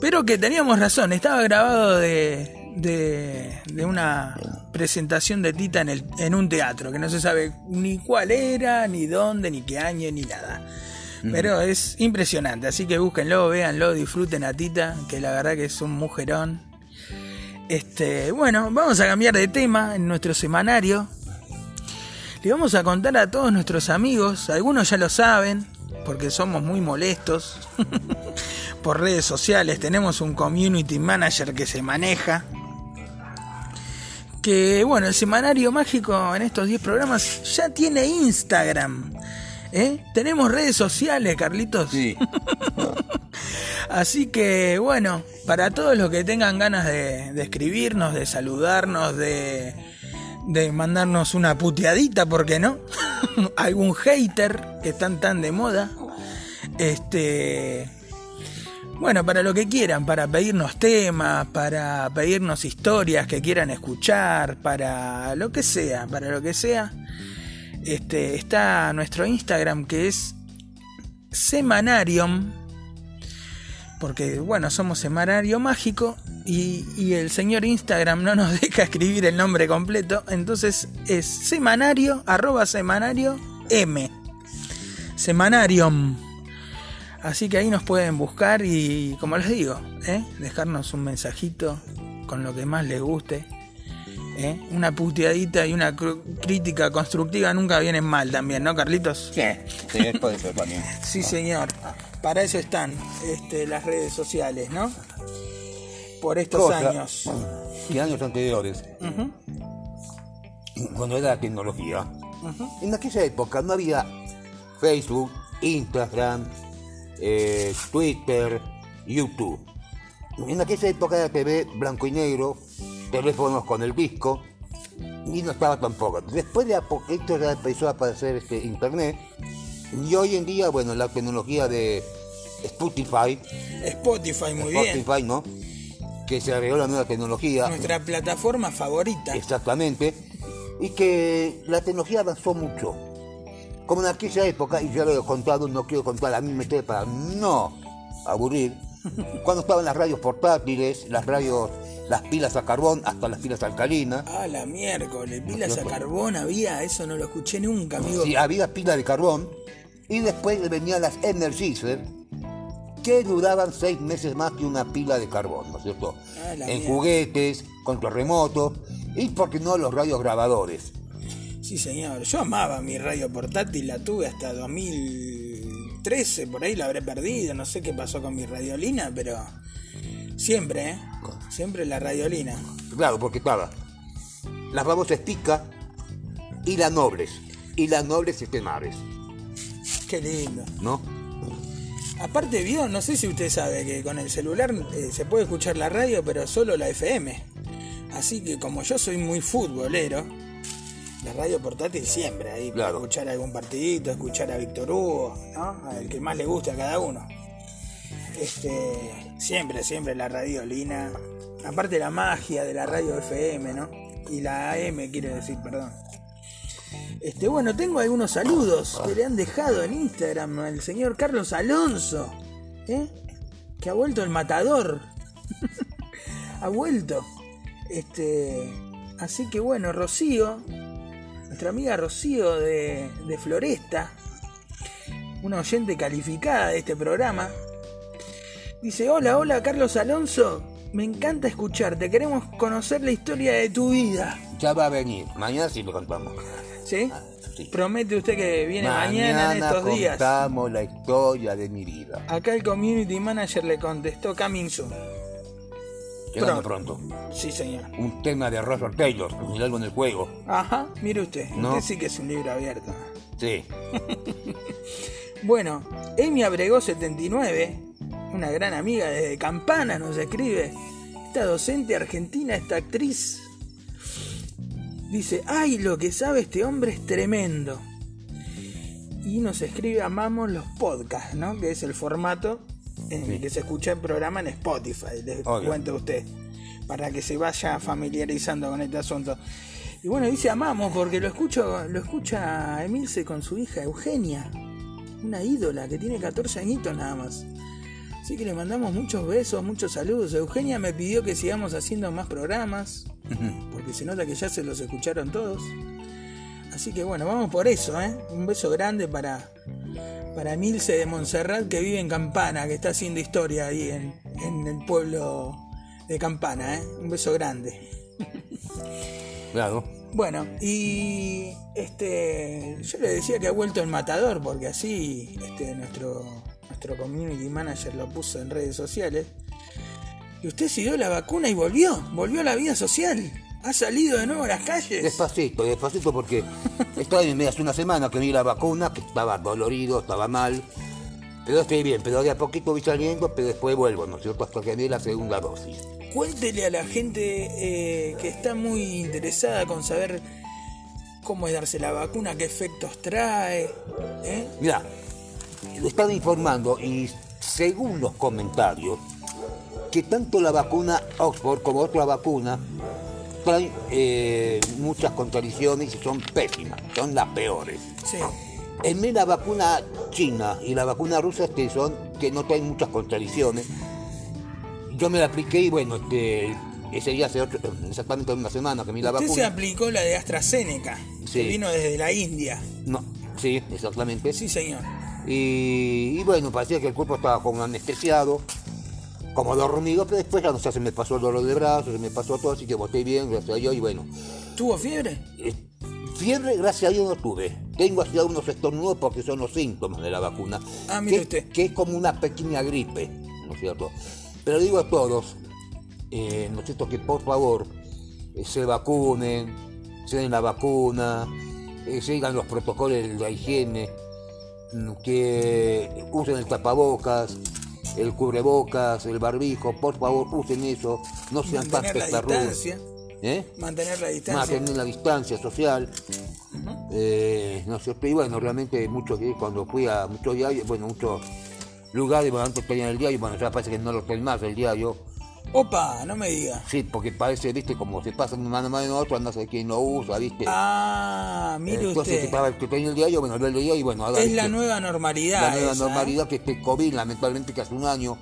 Pero que teníamos razón, estaba grabado de, de, de una presentación de Tita en, el, en un teatro, que no se sabe ni cuál era, ni dónde, ni qué año, ni nada. Pero es impresionante, así que búsquenlo, véanlo, disfruten a Tita, que la verdad que es un mujerón. Este, bueno, vamos a cambiar de tema en nuestro semanario. Le vamos a contar a todos nuestros amigos, algunos ya lo saben, porque somos muy molestos por redes sociales, tenemos un community manager que se maneja. Que bueno, el semanario mágico en estos 10 programas ya tiene Instagram. ¿Eh? Tenemos redes sociales, Carlitos. Sí. Así que bueno, para todos los que tengan ganas de, de escribirnos, de saludarnos, de, de mandarnos una puteadita, ¿por qué no? Algún hater que están tan de moda. Este. Bueno, para lo que quieran, para pedirnos temas, para pedirnos historias que quieran escuchar, para lo que sea, para lo que sea. Este, está nuestro Instagram que es Semanarium porque bueno, somos Semanario Mágico y, y, el señor Instagram no nos deja escribir el nombre completo, entonces es semanario, arroba semanario M. Semanarium. Así que ahí nos pueden buscar y como les digo, ¿eh? dejarnos un mensajito con lo que más les guste. ¿Eh? Una puteadita y una crítica constructiva nunca vienen mal también, ¿no, Carlitos? Sí, sí puede ser también. sí, señor para eso están este, las redes sociales, ¿no? Por estos Cosa, años. Y años anteriores, Uh -huh. cuando era la tecnología, Uh -huh. en aquella época no había Facebook, Instagram, eh, Twitter, YouTube. En aquella época era TV blanco y negro, teléfonos con el disco, y no estaba tampoco. Después de a poquito ya empezó a aparecer este Internet, y hoy en día, bueno, la tecnología de Spotify. Spotify, muy Spotify, bien. ¿no? Que se agregó la nueva tecnología. Nuestra plataforma favorita. Exactamente. Y que la tecnología avanzó mucho. Como en aquella época, y ya lo he contado, no quiero contar la misma historia para no aburrir. Cuando estaban las radios portátiles, las radios, las pilas a carbón, hasta las pilas alcalinas. Ah, la miércoles, pilas a carbón había, eso no lo escuché nunca, amigo. Sí, había pilas de carbón. Y después venían las Energizer, que duraban seis meses más que una pila de carbón, ¿no es cierto? Ah, en mierda. juguetes, control remoto, y por qué no los radios grabadores. Sí, señor. Yo amaba mi radio portátil, la tuve hasta 2013, por ahí la habré perdido, no sé qué pasó con mi radiolina, pero siempre, ¿eh? Siempre la radiolina. Claro, porque estaba las famosas Pica y las Nobles, y las Nobles Estemares, Qué lindo. ¿no? Aparte, vio, no sé si usted sabe que con el celular eh, se puede escuchar la radio, pero solo la FM. Así que como yo soy muy futbolero, la radio portátil siempre ahí para Claro. escuchar algún partidito, escuchar a Víctor Hugo, ¿no? Al que más le guste a cada uno. Este, siempre, siempre la radiolina. Aparte la magia de la radio FM, ¿no? Y la AM, quiero decir, perdón. Este, bueno, tengo algunos saludos que le han dejado en Instagram al señor Carlos Alonso, ¿eh? que ha vuelto el matador. ha vuelto. Este, así que bueno, Rocío, nuestra amiga Rocío de, de Floresta, una oyente calificada de este programa, dice, hola, hola Carlos Alonso, me encanta escucharte, queremos conocer la historia de tu vida. Ya va a venir, mañana sí lo contamos. ¿Sí? Sí. Promete usted que viene mañana, en estos días. contamos la historia de mi vida. Acá el community manager le contestó coming soon. Llegando Pronto. pronto. Sí, señor. Un tema de Russell Taylor, un algo en el juego. Ajá, mire usted. No. Usted sí que es un libro abierto. Sí. Bueno, Amy Abregó 79, una gran amiga desde Campana, nos escribe. Esta docente argentina, esta actriz, dice, ay, lo que sabe este hombre es tremendo. Y nos escribe, amamos los podcasts, ¿no? Que es el formato en el Sí. que se escucha el programa en Spotify, les Obvio. cuento a usted. para que se vaya familiarizando con este asunto. Y bueno, dice amamos porque lo escucho, lo escucha Emilce con su hija Eugenia, una ídola que tiene 14 añitos nada más. Así que le mandamos muchos besos, muchos saludos. Eugenia me pidió que sigamos haciendo más programas, porque se nota que ya se los escucharon todos. Así que bueno, vamos por eso, ¿eh? Un beso grande para, para Milce de Montserrat que vive en Campana, que está haciendo historia ahí en, en el pueblo de Campana, ¿eh? Un beso grande. Claro. Bueno, y este yo le decía que ha vuelto el matador, porque así este, nuestro, nuestro community manager lo puso en redes sociales. Y usted se dio la vacuna y volvió, volvió a la vida social. Ha salido de nuevo a las calles. Despacito, despacito porque estaba en hace una semana que me di la vacuna, que estaba dolorido, estaba mal. Pero estoy bien, pero de a poquito voy saliendo, pero después vuelvo, ¿no es cierto? Hasta que me la segunda dosis. Cuéntele a la gente eh, que está muy interesada con saber cómo es darse la vacuna, qué efectos trae. ¿eh? Mira, lo están informando y según los comentarios, que tanto la vacuna Oxford como otra vacuna traen eh, muchas contradicciones y son pésimas, son las peores. Sí. En vez la vacuna china y la vacuna rusa este, son que no traen muchas contradicciones. Yo me la apliqué y bueno, este, ese día hace ocho- exactamente una semana que me la Usted se vacuna. aplicó la de AstraZeneca, que Sí. vino desde la India. No, sí, exactamente. Sí, señor. Y, y bueno, parecía que el cuerpo estaba como anestesiado, como dormido, pero después ya no sé, se me pasó el dolor de brazos, se me pasó todo, así que boté bien, gracias a Dios, y bueno. ¿Tuvo fiebre? eh, Fiebre, gracias a Dios, no tuve. Tengo así algunos estornudos porque son los síntomas de la vacuna. Ah, mire que, usted. que es como una pequeña gripe, ¿no es cierto? Pero digo a todos, eh, ¿no es cierto? Que por favor eh, se vacunen, se den la vacuna, eh, sigan los protocolos de la higiene, que usen el tapabocas, el cubrebocas, el barbijo, por favor usen eso, no sean tan Mantener distancia. ¿Eh? Mantener la distancia. mantener la distancia social. Eh, no sé, y bueno, realmente mucho que cuando fui a muchos diarios, bueno, muchos lugares, bueno, antes tenían el diario, bueno, ya parece que no lo tienen más el diario. Opa, no me diga. Sí, porque parece, viste, como se pasa de una mano a otra, no sé quién lo usa, viste. Ah, mire Entonces, usted. estaba el que tenía el diario, bueno, lo leía y bueno, ahora Es viste, la nueva normalidad. la nueva esa, ¿eh? normalidad que este COVID, lamentablemente, que hace un año,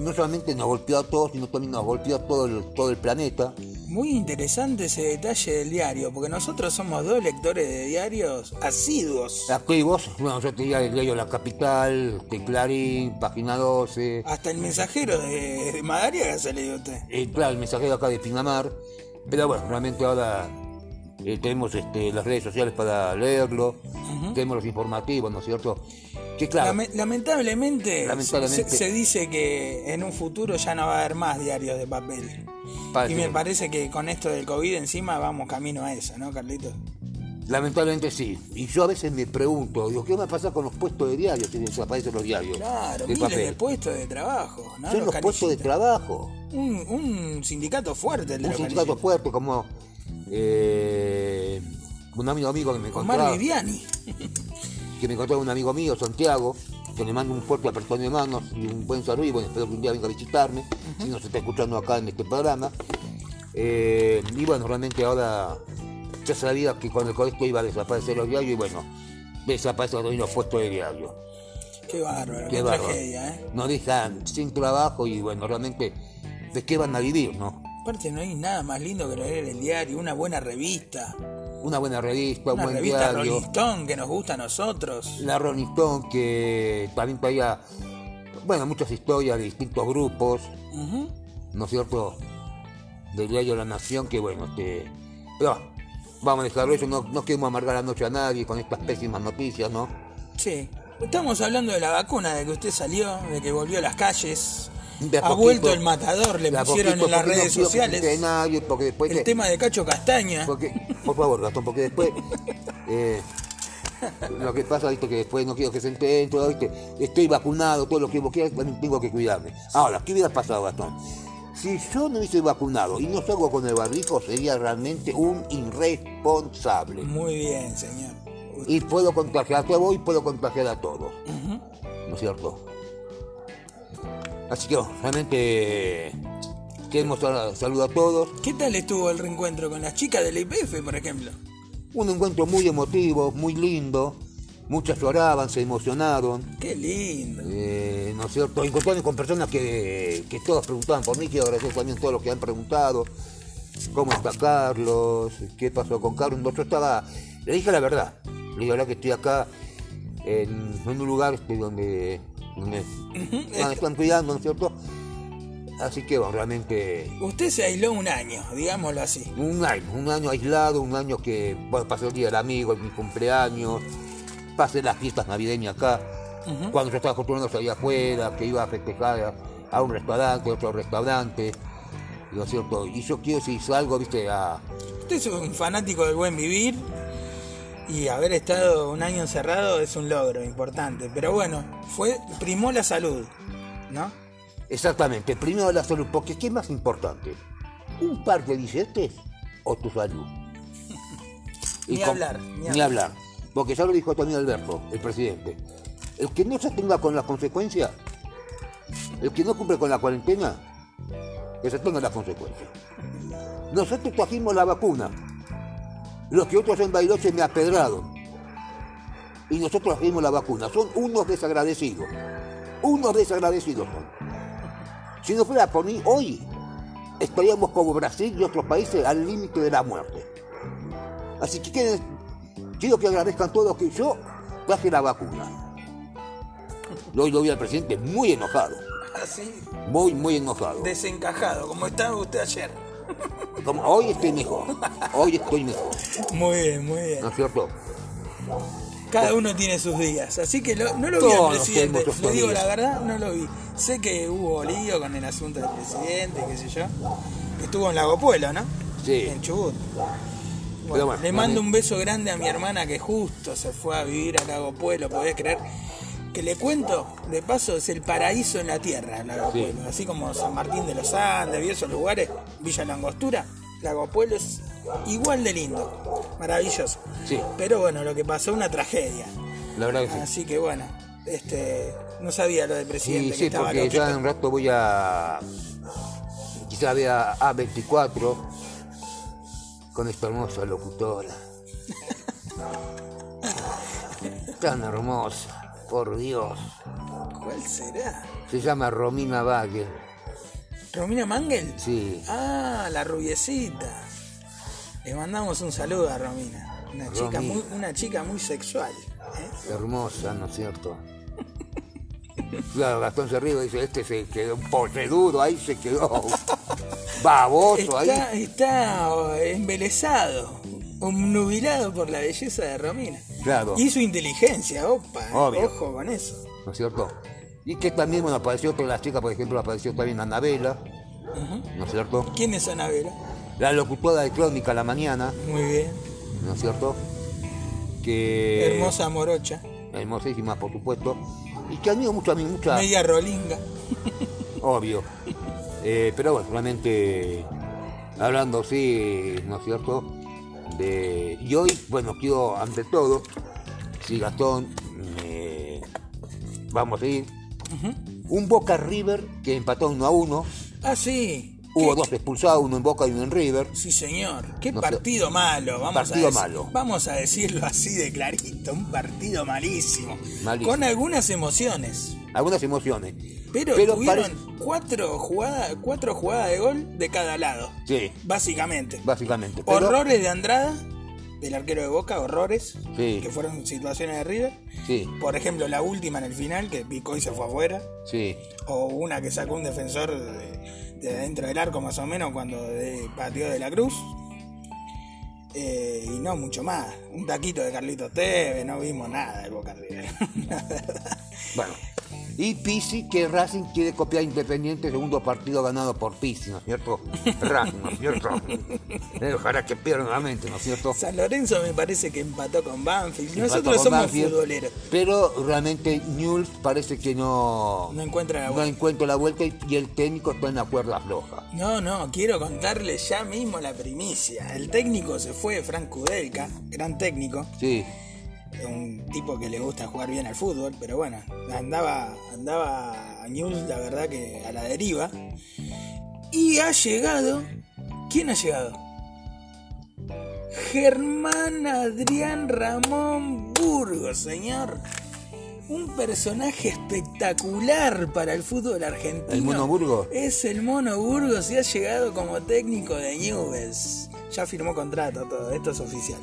no solamente nos golpeó a todos, sino también nos golpeó a todo el, todo el planeta. Muy interesante ese detalle del diario, porque nosotros somos dos lectores de diarios asiduos. Activos, bueno, yo tenía el diario La Capital, de Clarín, Página 12, Hasta el mensajero de, de Madariaga se le dio usted. eh, claro, el mensajero acá de Pinamar, pero bueno, realmente ahora eh, tenemos este, las redes sociales para leerlo, tenemos los informativos, ¿no es cierto? Que claro, Lame- lamentablemente, Lamentablemente. Se, se dice que en un futuro ya no va a haber más diarios de papel. parece Y me parece que con esto del COVID encima vamos camino a eso, ¿no, Carlitos? lamentablemente sí. Y yo a veces me pregunto, digo, ¿qué va a pasar con los puestos de diarios si desaparecen los diarios? Claro, de miles de papel. puestos de trabajo, ¿no? Son los puestos de trabajo. Un, un sindicato fuerte el de Un sindicato fuerte como eh, un amigo amigo que me Omar encontraba. Viviani. que me encontró un amigo mío, Santiago, que le mando un fuerte apretón de manos y un buen saludo y bueno, espero que un día venga a visitarme, si nos está escuchando acá en este programa. Eh, y bueno, realmente ahora ya sabía que con el colegio iba a desaparecer los diarios y bueno, desaparecen los puestos de diario. Qué bárbaro, qué, Qué bárbaro. tragedia, ¿eh? Nos dejan sin trabajo y bueno, realmente, ¿de qué van a vivir, no? Aparte no hay nada más lindo que leer el diario, una buena revista, Una buena revista, un una buen revista diario. Rolling Stone que nos gusta a nosotros. La Rolling Stone que también traía, bueno, muchas historias de distintos grupos. ¿no es cierto? Del diario La Nación, que bueno, este, pero vamos a dejarlo eso, no, no queremos amargar la noche a nadie con estas pésimas noticias, ¿no? Sí. Estamos hablando de la vacuna, de que usted salió, de que volvió a las calles. Ha poquito, vuelto el matador, le pusieron poquito, en las no redes que sociales. porque después El de- tema de Cacho Castaña. porque, por favor, Gastón, porque después eh, lo que pasa, viste, que después no quiero que se enteren, todo, viste, estoy vacunado, todo lo que vos quieras, tengo que cuidarme. Ahora, ¿qué hubiera pasado, Gastón? Si yo no hubiese vacunado y no salgo con el barbijo, sería realmente un irresponsable. Muy bien, señor. y puedo contagiar a vos y puedo contagiar a todos. ¿No es cierto? Así que realmente Queremos sal- saludar a todos. ¿Qué tal estuvo el reencuentro con las chicas del IPF, por ejemplo? Un encuentro muy emotivo, muy lindo. Muchas lloraban, se emocionaron. Qué lindo. Eh, ¿No es cierto? Encontrarme con personas que, que todos preguntaban por mí. Quiero agradecer también a todos los que han preguntado. ¿Cómo está Carlos? ¿Qué pasó con Carlos? Yo estaba... Le dije la verdad. Le dije la verdad que estoy acá en, en un lugar este, donde me me están cuidando, ¿no es cierto? Así que bueno, realmente Usted se aisló un año, digámoslo así. un año, un año aislado, un año que bueno, pasé el día del amigo, mi cumpleaños, pasé las fiestas navideñas acá, cuando yo estaba acostumbrado allá afuera, que iba a festejar a, a un restaurante, otro restaurante, ¿no es cierto? Y yo quiero si salgo, viste, a... Usted es un fanático del buen vivir y haber estado un año encerrado es un logro importante. Pero bueno, fue primó la salud, ¿no? Exactamente, primero la salud, porque ¿qué es más importante? ¿Un par de billetes o tu salud? Ni hablar, ni Ni, hablar. hablar. Porque ya lo dijo también Alberto, el presidente. El que no se tenga con las consecuencias, el que no cumple con la cuarentena, que se tenga las consecuencias. Nosotros trajimos la vacuna. Los que otros en Bailoche me apedraron. Y nosotros trajimos la vacuna. Son unos desagradecidos. Unos desagradecidos son. Si no fuera por mí, hoy estaríamos como Brasil y otros países al límite de la muerte. Así que quieren- quiero que agradezcan todos que yo traje la vacuna. Hoy lo vi al presidente muy enojado, Así, muy, muy enojado. desencajado, como estaba usted ayer. Como, hoy estoy mejor, hoy estoy mejor, Muy bien, muy bien. ¿no es cierto? Cada uno tiene sus días, así que lo- no lo vi al presidente. Le digo la verdad, no lo vi. Sé que hubo lío con el asunto del presidente, qué sé yo. Estuvo en Lago Pueblo, ¿no? Sí. En Chubut. Bueno, le mando un beso grande a mi hermana que justo se fue a vivir a Lago Pueblo, podés creer. Que le cuento, de paso, es el paraíso en la tierra, Lago Sí. Así como San Martín de los Andes y esos lugares, Villa Langostura, Lago Pueblo es igual de lindo, maravilloso. Sí. Pero bueno, lo que pasó, una tragedia. La verdad que sí. Así que bueno, este, no sabía lo del presidente Sí, que sí, estaba porque ya en un rato voy a. Quizá vea A24 con esta hermosa locutora. Tan hermosa, por Dios. ¿Cuál será? Se llama Romina Bagel. ¿Romina Mangel? Sí. Ah, la rubiecita. Le mandamos un saludo a Romina. Una chica muy, una chica muy sexual. ¿eh? Hermosa, ¿no es cierto? Claro, Gastón se ríe dice, este se quedó un posedudo, ahí se quedó baboso ahí. Está, está oh, embelesado, obnubilado por la belleza de Romina. Claro. Y su inteligencia, opa, Obvio. ojo con eso. ¿no es cierto? Y que también, bueno, apareció otra de las chicas, por ejemplo, apareció también Anabela, ¿no es cierto? ¿Quién es Anabela? La locutora de Crónica a la mañana, Muy bien. ¿no es cierto? Que... Hermosa morocha. Hermosísima, por supuesto. Y que admiro mucho a mí, mucha... Media rolinga. Obvio. Eh, pero bueno, realmente hablando sí, ¿no es cierto? De... Y hoy, bueno, quiero ante todo, si Gastón, eh, vamos a ir, un Boca River que empató uno a uno, Ah, sí. Hubo ¿Qué- dos expulsados, uno en Boca y uno en River. Sí, señor. Qué No sé. partido malo. Vamos Partido a malo. Vamos a decirlo así de clarito. Un partido malísimo. Malísimo. Con algunas emociones. Algunas emociones. Pero, Pero tuvieron cuatro, jugadas, cuatro jugadas de gol de cada lado. Sí, Básicamente. básicamente. Pero- Horrores de Andrada, del arquero de Boca, horrores. Sí. Que fueron situaciones de River. Sí, Por ejemplo, la última en el final, que picó y se fue afuera. sí. O una que sacó un defensor de, de dentro del arco más o menos cuando pateó de la cruz. Eh, y no mucho más. Un taquito de Carlitos Tevez, no vimos nada de Boca River. Bueno. Y Pisi, que Racing quiere copiar Independiente, segundo partido ganado por Pisi, ¿no es cierto? Racing, ¿no es cierto? Ojalá que pierda nuevamente, ¿no es cierto? San Lorenzo me parece que empató con Banfield. Empató Nosotros con somos Banfield, futboleros. Pero realmente Newell's parece que no, No encuentra la no vuelta. encuentra la vuelta y, y el técnico está en la cuerda floja. No, no, quiero contarle ya mismo la primicia. El técnico se fue, Frank Kudelka, gran técnico. Sí, un tipo que le gusta jugar bien al fútbol, pero bueno, andaba, andaba a News, la verdad que a la deriva. Y ha llegado. ¿Quién ha llegado? Germán Adrián Ramón Burgos, señor. Un personaje espectacular para el fútbol argentino. ¿El Mono Burgos? Es el Mono Burgos y ha llegado como técnico de Newell's. Ya firmó contrato, todo. Esto es oficial.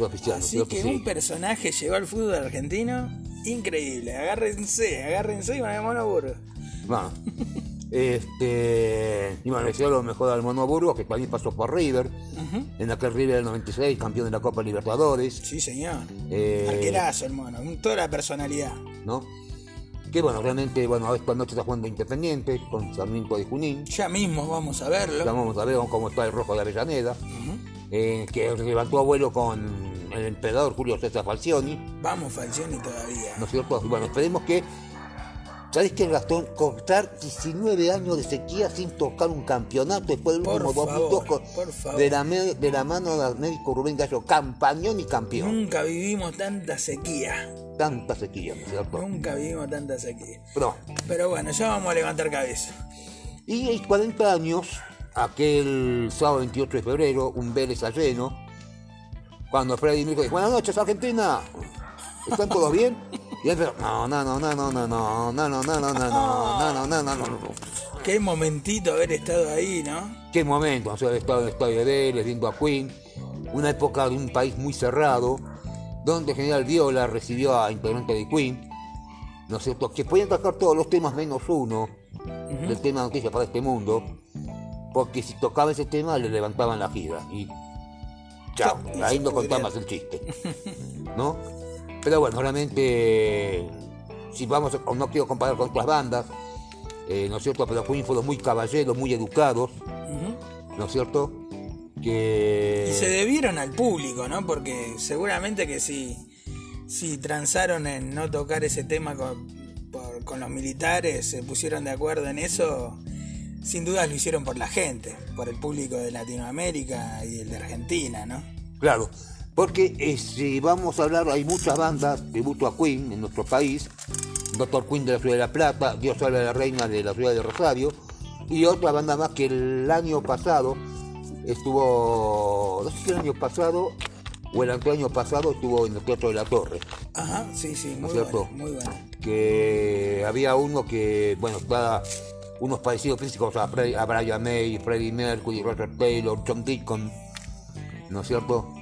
Oficial, Así que Sí. un personaje llegó al fútbol argentino increíble. Agárrense, agárrense y van a Mono Burgos. Bueno, este, y bueno, decía lo mejor al Mono Burgos, que también pasó por River, en aquel River del 96, campeón de la Copa Libertadores, Sí, señor. Eh, Arquerazo el mono, toda la personalidad. ¿no? Que bueno, realmente, bueno, esta noche está jugando Independiente con Sarmiento de Junín. Ya mismo vamos a verlo. Ya vamos a ver cómo está el rojo de Avellaneda, eh, que levantó abuelo con el emperador Julio César Falcioni, Vamos Falcioni todavía. ¿no es cierto? Bueno, esperemos que. ¿Sabés qué, Gastón? Cortar 19 años de sequía sin tocar un campeonato después del Por último favor, por favor. de la, me- de la mano del médico Rubén Gallo, campañón y campeón. Nunca vivimos tanta sequía. Tanta sequía, ¿no es cierto? Nunca vivimos tanta sequía. Pero, Pero bueno, ya vamos a levantar cabeza. y hay 40 años, aquel sábado 28 de febrero, un Vélez a lleno, cuando Freddy Mirko dijo, buenas noches Argentina, ¿están todos bien? Y él empezó, no, no, no, no, no, no, no, no, no, no, no, no, no, no, no, no, no. Qué momentito haber estado ahí, ¿no? Qué momento, haber estado en el estadio de Vélez, viendo a Queen, una época de un país muy cerrado, donde general Viola recibió a integrantes de Queen, ¿no es cierto?, que podían tocar todos los temas menos uno del tema de noticias para este mundo, porque si tocaba ese tema le levantaban la gira y chao, ahí no contaba más el chiste, ¿no? Pero bueno, realmente, si vamos, a- no quiero comparar con otras bandas, eh, ¿no es cierto?, pero Queen fueron muy caballeros, muy educados, ¿no es cierto? Que... Y se debieron al público, ¿no? Porque seguramente que si, si transaron en no tocar ese tema con, por- con los militares, se pusieron de acuerdo en eso, sin duda lo hicieron por la gente, por el público de Latinoamérica y el de Argentina, ¿no? Claro, porque eh, si vamos a hablar, hay muchas bandas tributo a Queen en nuestro país. Doctor Queen de la Ciudad de La Plata, Dios salve a la Reina de la Ciudad de Rosario. Y otra banda más que el año pasado estuvo, no sé si el año pasado o el año pasado estuvo en el Teatro de la Torre. Ajá, sí, sí, muy bueno, muy bueno. que había uno que, bueno, está unos parecidos físicos a, a Brian May, Freddie Mercury, Roger Taylor, John Deacon, ¿no es cierto?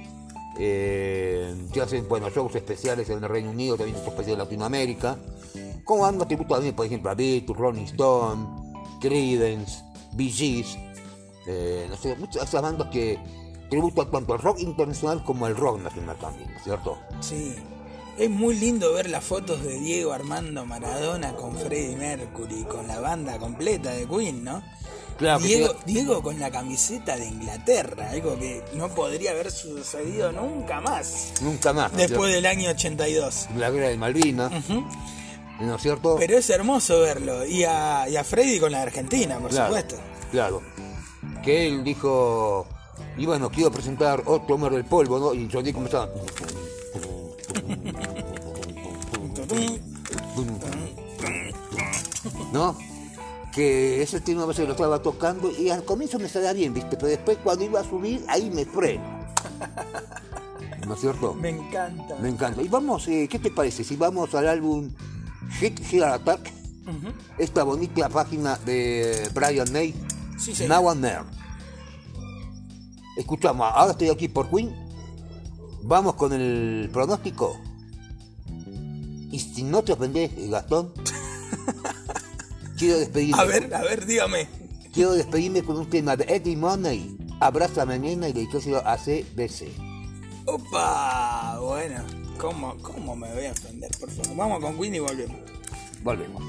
Eh, que hacen, bueno, shows especiales en el Reino Unido, también shows especiales en Latinoamérica, como bandas tributo también, por ejemplo, a Beatles, Rolling Stone, Creedence, Bee Gees, eh, no sé, muchas esas bandas que tributan tanto al rock internacional como al rock nacional también, ¿no es cierto? Sí. Es muy lindo ver las fotos de Diego Armando Maradona con Freddie Mercury, con la banda completa de Queen, ¿no? Claro Diego. Diego con la camiseta de Inglaterra, algo que no podría haber sucedido nunca más Nunca más. ¿no es después del año 82. la guerra de Malvinas, ¿no es cierto? Pero es hermoso verlo. Y a, y a Freddy con la de Argentina, por claro, supuesto. Claro. Que él dijo, y bueno, quiero presentar otro Homer del Polvo, ¿no? Y yo dije comenzaba. ¿No? Que ese tema a veces lo estaba tocando y al comienzo me salía bien, ¿viste? Pero después cuando iba a subir, ahí me freno. ¿No es cierto? Me encanta. Me encanta. Y vamos, eh, ¿qué te parece si vamos al álbum Hit Heart Attack? Esta bonita página de Brian May, Sí. Now and Then. Escuchamos, ahora estoy aquí por Queen. Vamos con el pronóstico. Y si no te ofendes, Gastón, quiero despedirme. A ver, a ver, dígame. Quiero despedirme con un tema de Eddie Money. Abrázame nena y dedicárselo a CBC. Opa, bueno. ¿Cómo, ¿Cómo me voy a ofender? Por favor. Vamos con Queen y volvemos. Volvemos.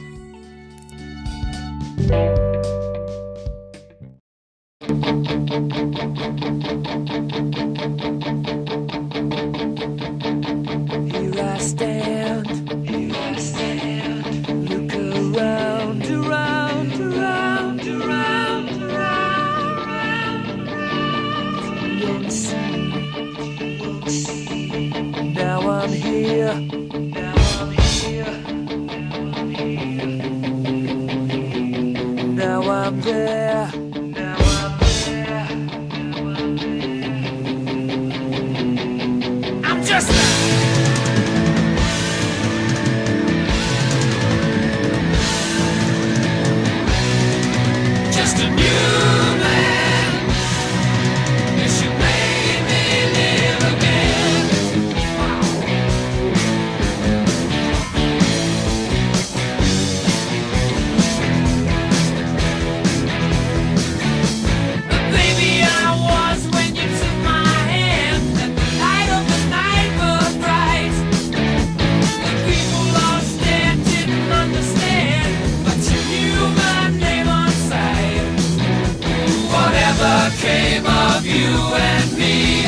became of you and me.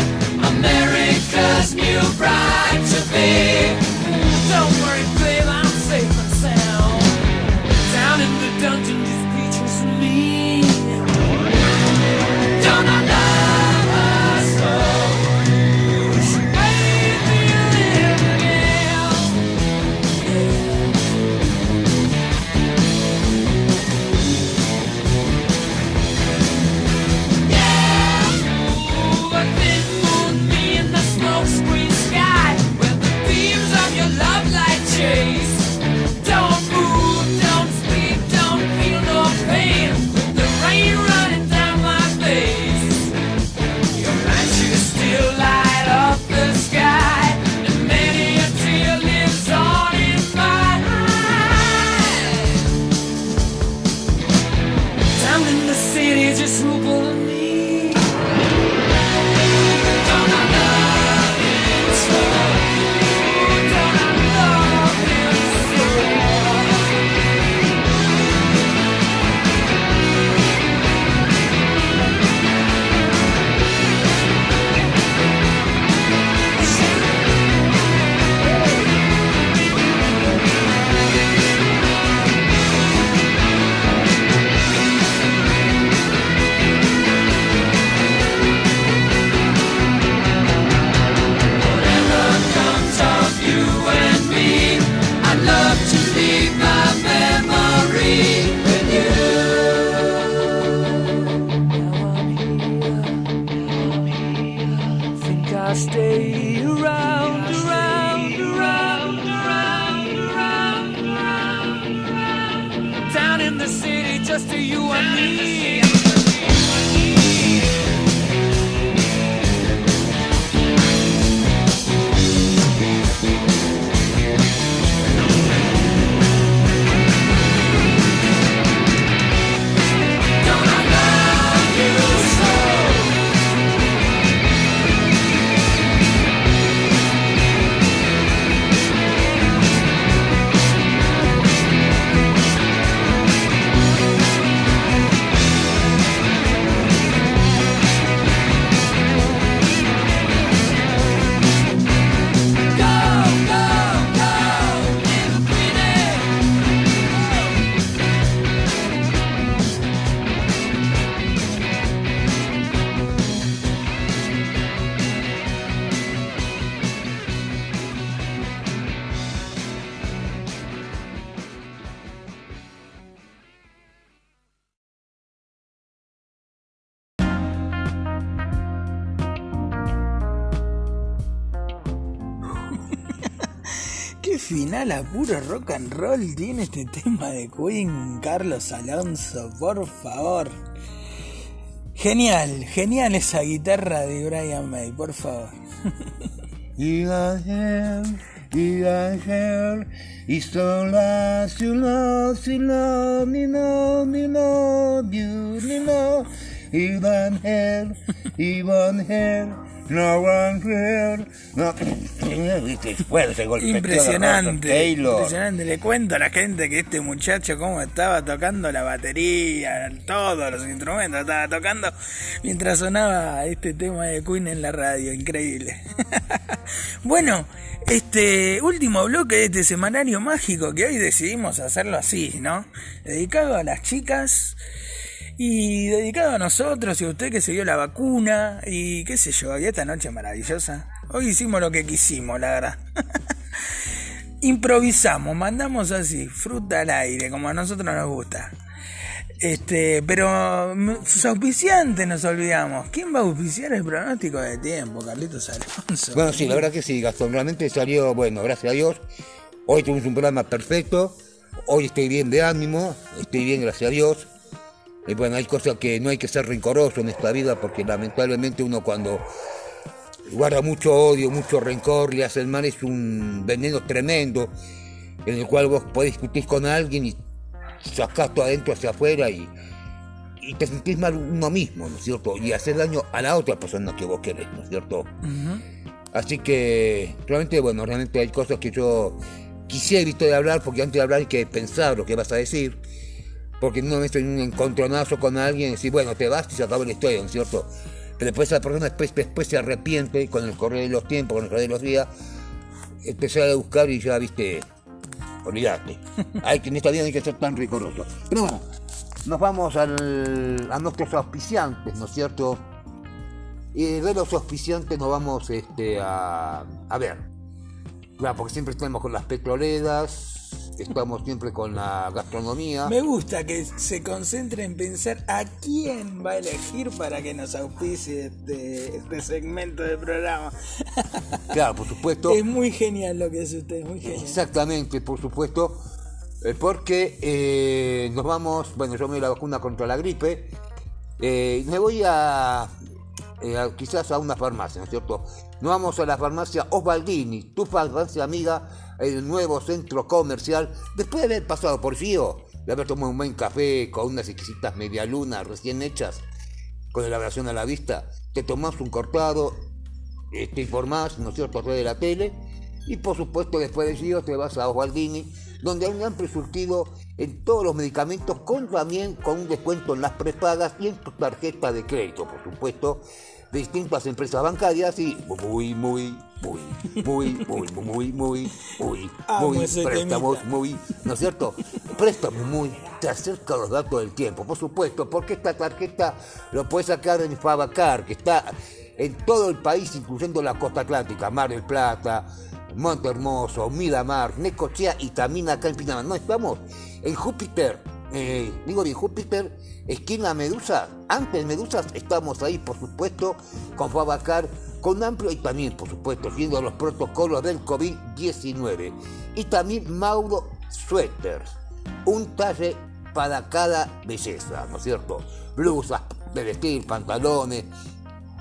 America's new bride to be. Don't worry. Qué final a puro rock and roll tiene este tema de Queen, Carlos Alonso, por favor. Genial, genial esa guitarra de Brian May, por favor. Is so last you love, you love me, love me, love you, love. Evangel, no one here, no. Fuerte golpeteo de Impresionante, Taylor. impresionante. Le cuento a la gente que este muchacho cómo estaba tocando la batería, todos los instrumentos estaba tocando mientras sonaba este tema de Queen en la radio, increíble. bueno, este último bloque de este semanario mágico que hoy decidimos hacerlo así, ¿no? Dedicado a las chicas y dedicado a nosotros y a usted que se dio la vacuna y qué sé yo, y esta noche maravillosa. Hoy hicimos lo que quisimos, la verdad. Improvisamos, mandamos así, fruta al aire, como a nosotros nos gusta. Este, pero mm, sus auspiciantes nos olvidamos. ¿Quién va a auspiciar el pronóstico de tiempo, Carlitos Alonso? Bueno, sí, la verdad que sí, Gastón, realmente salió, bueno, gracias a Dios. Hoy tuvimos un programa perfecto. Hoy estoy bien de ánimo, estoy bien, gracias a Dios. Y bueno, hay cosas que no hay que ser rencoroso en esta vida porque lamentablemente uno cuando guarda mucho odio, mucho rencor, le hace el mal, es un veneno tremendo en el cual vos podés discutir con alguien y sacás todo adentro hacia afuera y, y te sentís mal uno mismo, ¿no es cierto? Y hacer daño a la otra persona que vos querés, ¿no es cierto? Así que realmente, bueno, realmente hay cosas que yo quisiera evitar de hablar porque antes de hablar hay que pensar lo que vas a decir. Porque no me estoy en un encontronazo con alguien y decir, bueno, te vas y se acabó la historia, ¿no es cierto? Pero después esa persona después, después se arrepiente con el correr de los tiempos, con el correr de los días, empezar a buscar y ya, viste, olvidate. Hay que, en esta vida no hay que ser tan rigoroso. Pero bueno, nos vamos al- a nuestros auspiciantes, ¿no es cierto? Y de los auspiciantes nos vamos este, a, a ver. Claro, porque siempre estamos con las petroleras, estamos siempre con la gastronomía. Me gusta que se concentre en pensar a quién va a elegir para que nos auspicie este, este segmento de programa. Claro, por supuesto. Es muy genial lo que hace usted, es muy genial. Exactamente, por supuesto. eh, porque eh, nos vamos, bueno, yo me doy la vacuna contra la gripe. eh, me voy a, eh, a- quizás a una farmacia, ¿no es cierto? Nos vamos a la farmacia Osvaldini, tu farmacia amiga, el nuevo centro comercial. Después de haber pasado por Gio, de haber tomado un buen café con unas exquisitas medialunas recién hechas, con elaboración a la vista, te tomás un cortado, eh, te informás, ¿no es cierto?, a través de la tele. Y por supuesto, después de Gio te vas a Osvaldini, donde hay un amplio surtido en todos los medicamentos, con también con un descuento en las prepagas y en tu tarjeta de crédito, por supuesto, distintas empresas bancarias y muy, muy, muy, muy, muy, muy, muy, muy, Amo muy, ese préstamos, temita. muy, ¿no es cierto? Préstamos muy, te acerca los datos del tiempo, por supuesto, porque esta tarjeta lo puedes sacar en Fabacar, que está en todo el país, incluyendo la costa atlántica, Mar del Plata, Monte Hermoso, Miramar, Necochea y también acá en Pinamar. No, estamos en Júpiter, eh, digo bien, Júpiter, esquina Medusa. Antes Medusas estamos ahí, por supuesto, con Fabacar, con amplio y también, por supuesto, siguiendo los protocolos del COVID-19. Y también Mauro Sweaters, un talle para cada belleza, ¿no es cierto? Blusas de vestir, pantalones,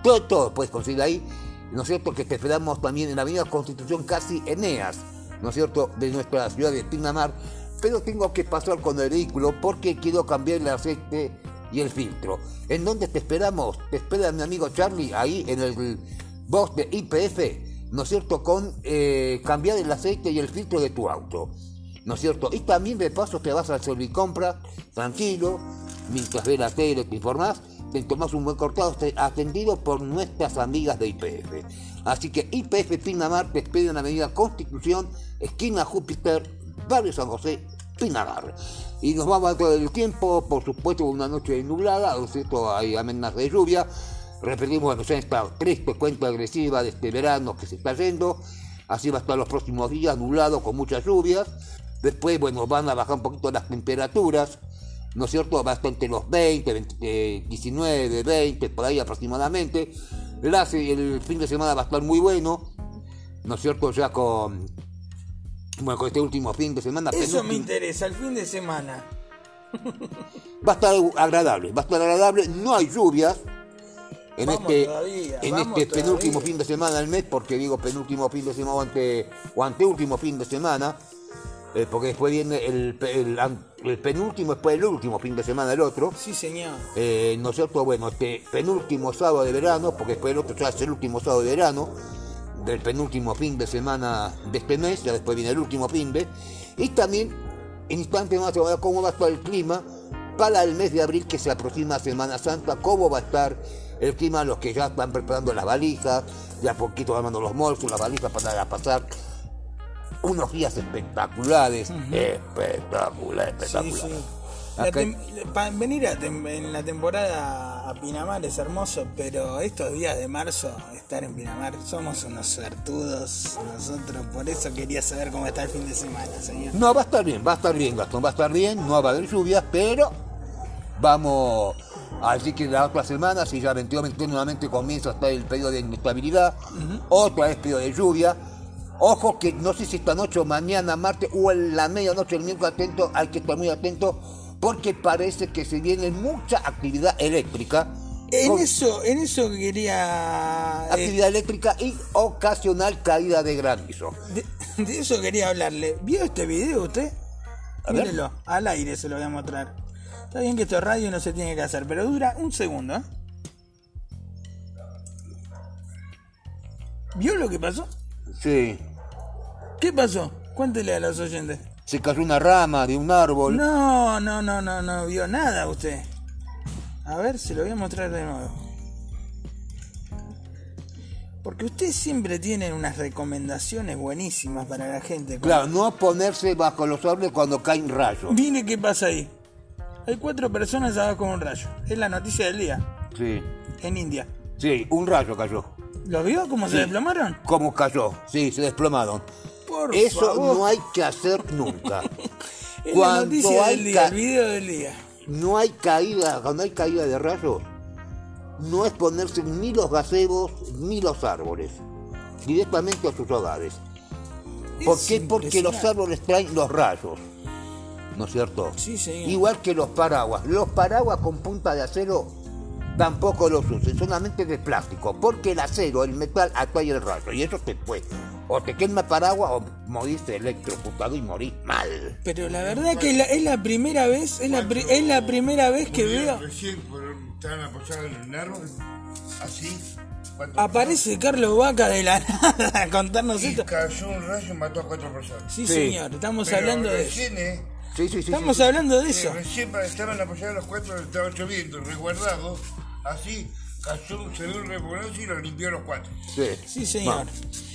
todo, todo puedes conseguir ahí, ¿no es cierto? Que te esperamos también en la Avenida Constitución, casi Eneas, ¿no es cierto? De nuestra ciudad de Pinamar. Pero tengo que pasar con el vehículo porque quiero cambiar el aceite y el filtro. ¿En dónde te esperamos? Te espera mi amigo Charlie ahí en el box de IPF, ¿no es cierto? Con eh, cambiar el aceite y el filtro de tu auto. ¿no es cierto? Y también de paso te vas al Servicompra, tranquilo, mientras ves la tele, te informás, te tomás un buen cortado, te- atendido por nuestras amigas de IPF. Así que IPF Pinamar te espera en la Avenida Constitución, esquina Júpiter, barrio San José, Pinamar. Y nos vamos todo el tiempo, por supuesto, una noche nublada, ¿no es cierto? Hay amenazas de lluvia. Repetimos, bueno, ya esta triste cuenta agresiva de este verano que se está yendo. Así va a estar los próximos días, nublado, con muchas lluvias. Después, bueno, van a bajar un poquito las temperaturas, ¿no es cierto? Va a estar entre los 20, 20, eh, 19, 20, por ahí aproximadamente. El fin de semana va a estar muy bueno, ¿no es cierto? Ya con, bueno, con este último fin de semana. Eso me interesa, el fin de semana. Va a estar agradable, va a estar agradable, no hay lluvias en Vamos este, todavía, en este penúltimo fin de semana del mes, porque digo penúltimo fin de semana o, ante, o anteúltimo fin de semana, eh, porque después viene el penúltimo, después el último fin de semana del otro. Sí, señor. Eh, ¿No es cierto? Bueno, este penúltimo sábado de verano, porque después el otro ya es el último sábado de verano, del penúltimo fin de semana de este mes, ya después viene el último fin de, y también en instante más se va a ver cómo va a estar el clima para el mes de abril que se aproxima a Semana Santa, cómo va a estar el clima, los que ya están preparando las valijas, ya poquito armando los bolsos, las valijas para pasar unos días espectaculares, espectacular, Sí, espectacular. sí. La Venir a en la temporada a Pinamar es hermoso, pero estos días de marzo estar en Pinamar somos unos suertudos nosotros. Por eso quería saber cómo está el fin de semana, señor. No, va a estar bien, va a estar bien, Gastón, va a estar bien, no va a haber lluvias, pero vamos así que la otra semana, si ya 22, 23 nuevamente comienza a estar el periodo de inestabilidad, otra vez periodo de lluvia. Ojo que no sé si esta noche o mañana, martes o en la medianoche del miércoles atento, hay que estar muy atento porque parece que se viene mucha actividad eléctrica. En con- eso, en eso quería. eh, actividad eléctrica y ocasional caída de granizo. de, de eso quería hablarle. ¿Vio este video usted? A ver. Mírelo, al aire se lo voy a mostrar. Está bien que esto es radio no se tiene que hacer, pero dura un segundo, ¿eh? ¿Vio lo que pasó? Sí. ¿Qué pasó? Cuéntele a los oyentes. Se cayó una rama de un árbol. No, no, no, no, no vio nada usted. A ver, se lo voy a mostrar de nuevo. Porque ustedes siempre tienen unas recomendaciones buenísimas para la gente. Claro, no ponerse bajo los árboles cuando caen rayos. Mire qué pasa ahí. Hay cuatro personas abajo con un rayo. Es la noticia del día. Sí, En India. sí, un rayo cayó. ¿Lo vio cómo se desplomaron? ¿Cómo cayó? Sí, se desplomaron. Por Eso favor. no hay que hacer nunca. Noticia hay día, el video del día. no hay caída, cuando hay caída de rayos, no es ponerse ni los gazebos ni los árboles, directamente a sus hogares. ¿Por Es qué? Porque los árboles traen los rayos, ¿no es cierto? Sí, señor. Igual que los paraguas. Los paraguas con punta de acero tampoco los usen, solamente de plástico, porque el acero, el metal, atrae el rayo y eso te puede. O te quema paraguas o morís electrocutado y morís mal. Pero la verdad que la- es la primera vez, es la, pri- es la primera vez que veo. Recién estaban apoyados en un árbol, así. Aparece Carlos Vaca de la nada a contarnos Y esto. cayó un rayo y mató a cuatro personas. Sí, Sí. señor, estamos Pero hablando de eh, Sí, sí, sí. Estamos sí, sí. hablando de eh, eso. recién estaban apoyados los cuatro, estaba lloviendo, resguardados, así. Cayó, un- se dio un reponazo y lo limpió a los cuatro. Sí. Sí, señor.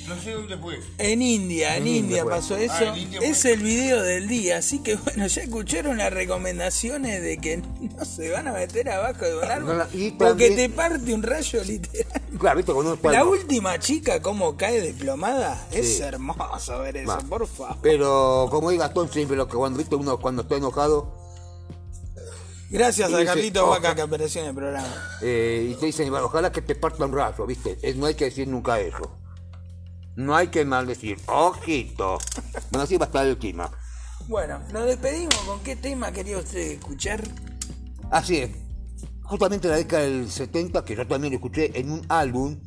No sé dónde fue. En India, en En India pasó eso. Ah, fue. es el video del día, así que bueno, ya escucharon las recomendaciones de que no se van a meter abajo de un árbol Y porque también- te parte un rayo literal. Claro, viste, cuando La última chica cómo cae desplomada, es hermoso ver eso, Va. por favor. Pero como diga Gastón siempre lo que cuando viste uno cuando está enojado Gracias Y a dice, Carlito oja. Vaca que apareció en el programa. eh, y te dicen, "Bueno, ojalá que te parta un rayo, viste, Es- no hay que decir nunca eso. No hay que maldecir, ojito. Bueno, así va a estar el clima. Bueno, nos despedimos. ¿Con qué tema quería usted escuchar? Así es. Justamente en la década del 70, que yo también lo escuché en un álbum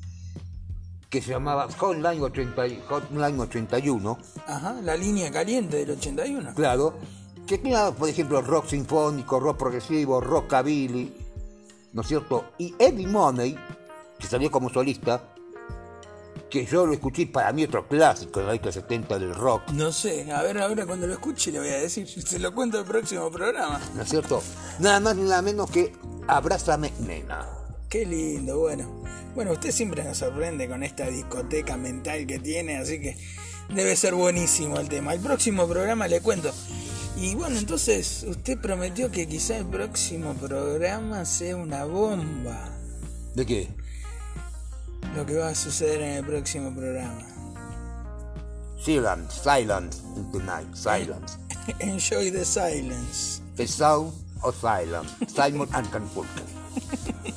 que se llamaba Hotline, 80 y- Hotline 81, Ajá, la línea caliente del 81. claro, que tenía, por ejemplo, rock sinfónico, rock progresivo, rockabilly, ¿no es cierto? Y Eddie Money, que salió como solista, que yo lo escuché para mí otro clásico en la década del 70 del rock, No sé, a ver ahora cuando lo escuche le voy a decir. Se lo cuento el próximo programa. ¿no es cierto? Nada más ni nada menos que Abrázame, nena. Qué lindo, bueno. Bueno, usted siempre nos sorprende con esta discoteca mental que tiene, así que debe ser buenísimo el tema. El próximo programa le cuento. Y bueno, entonces usted prometió que quizá el próximo programa sea una bomba. ¿De qué? Lo que va a suceder en el próximo programa. Silence, silence in the night, silence. Enjoy the silence. The sound of silence. Simon and Garfunkel.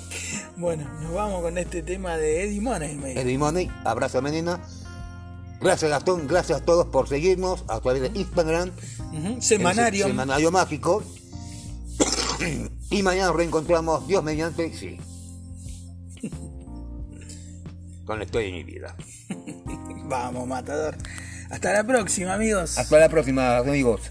Bueno, nos vamos con este tema de Eddie Money. Eddie Money, abrázame nena. Gracias Gastón, gracias a todos por seguirnos a través de Instagram. Semanario. Semanario Mágico. y mañana nos reencontramos, Dios mediante, sí. Con la historia de mi vida. Vamos, matador. Hasta la próxima, amigos. Hasta la próxima, amigos.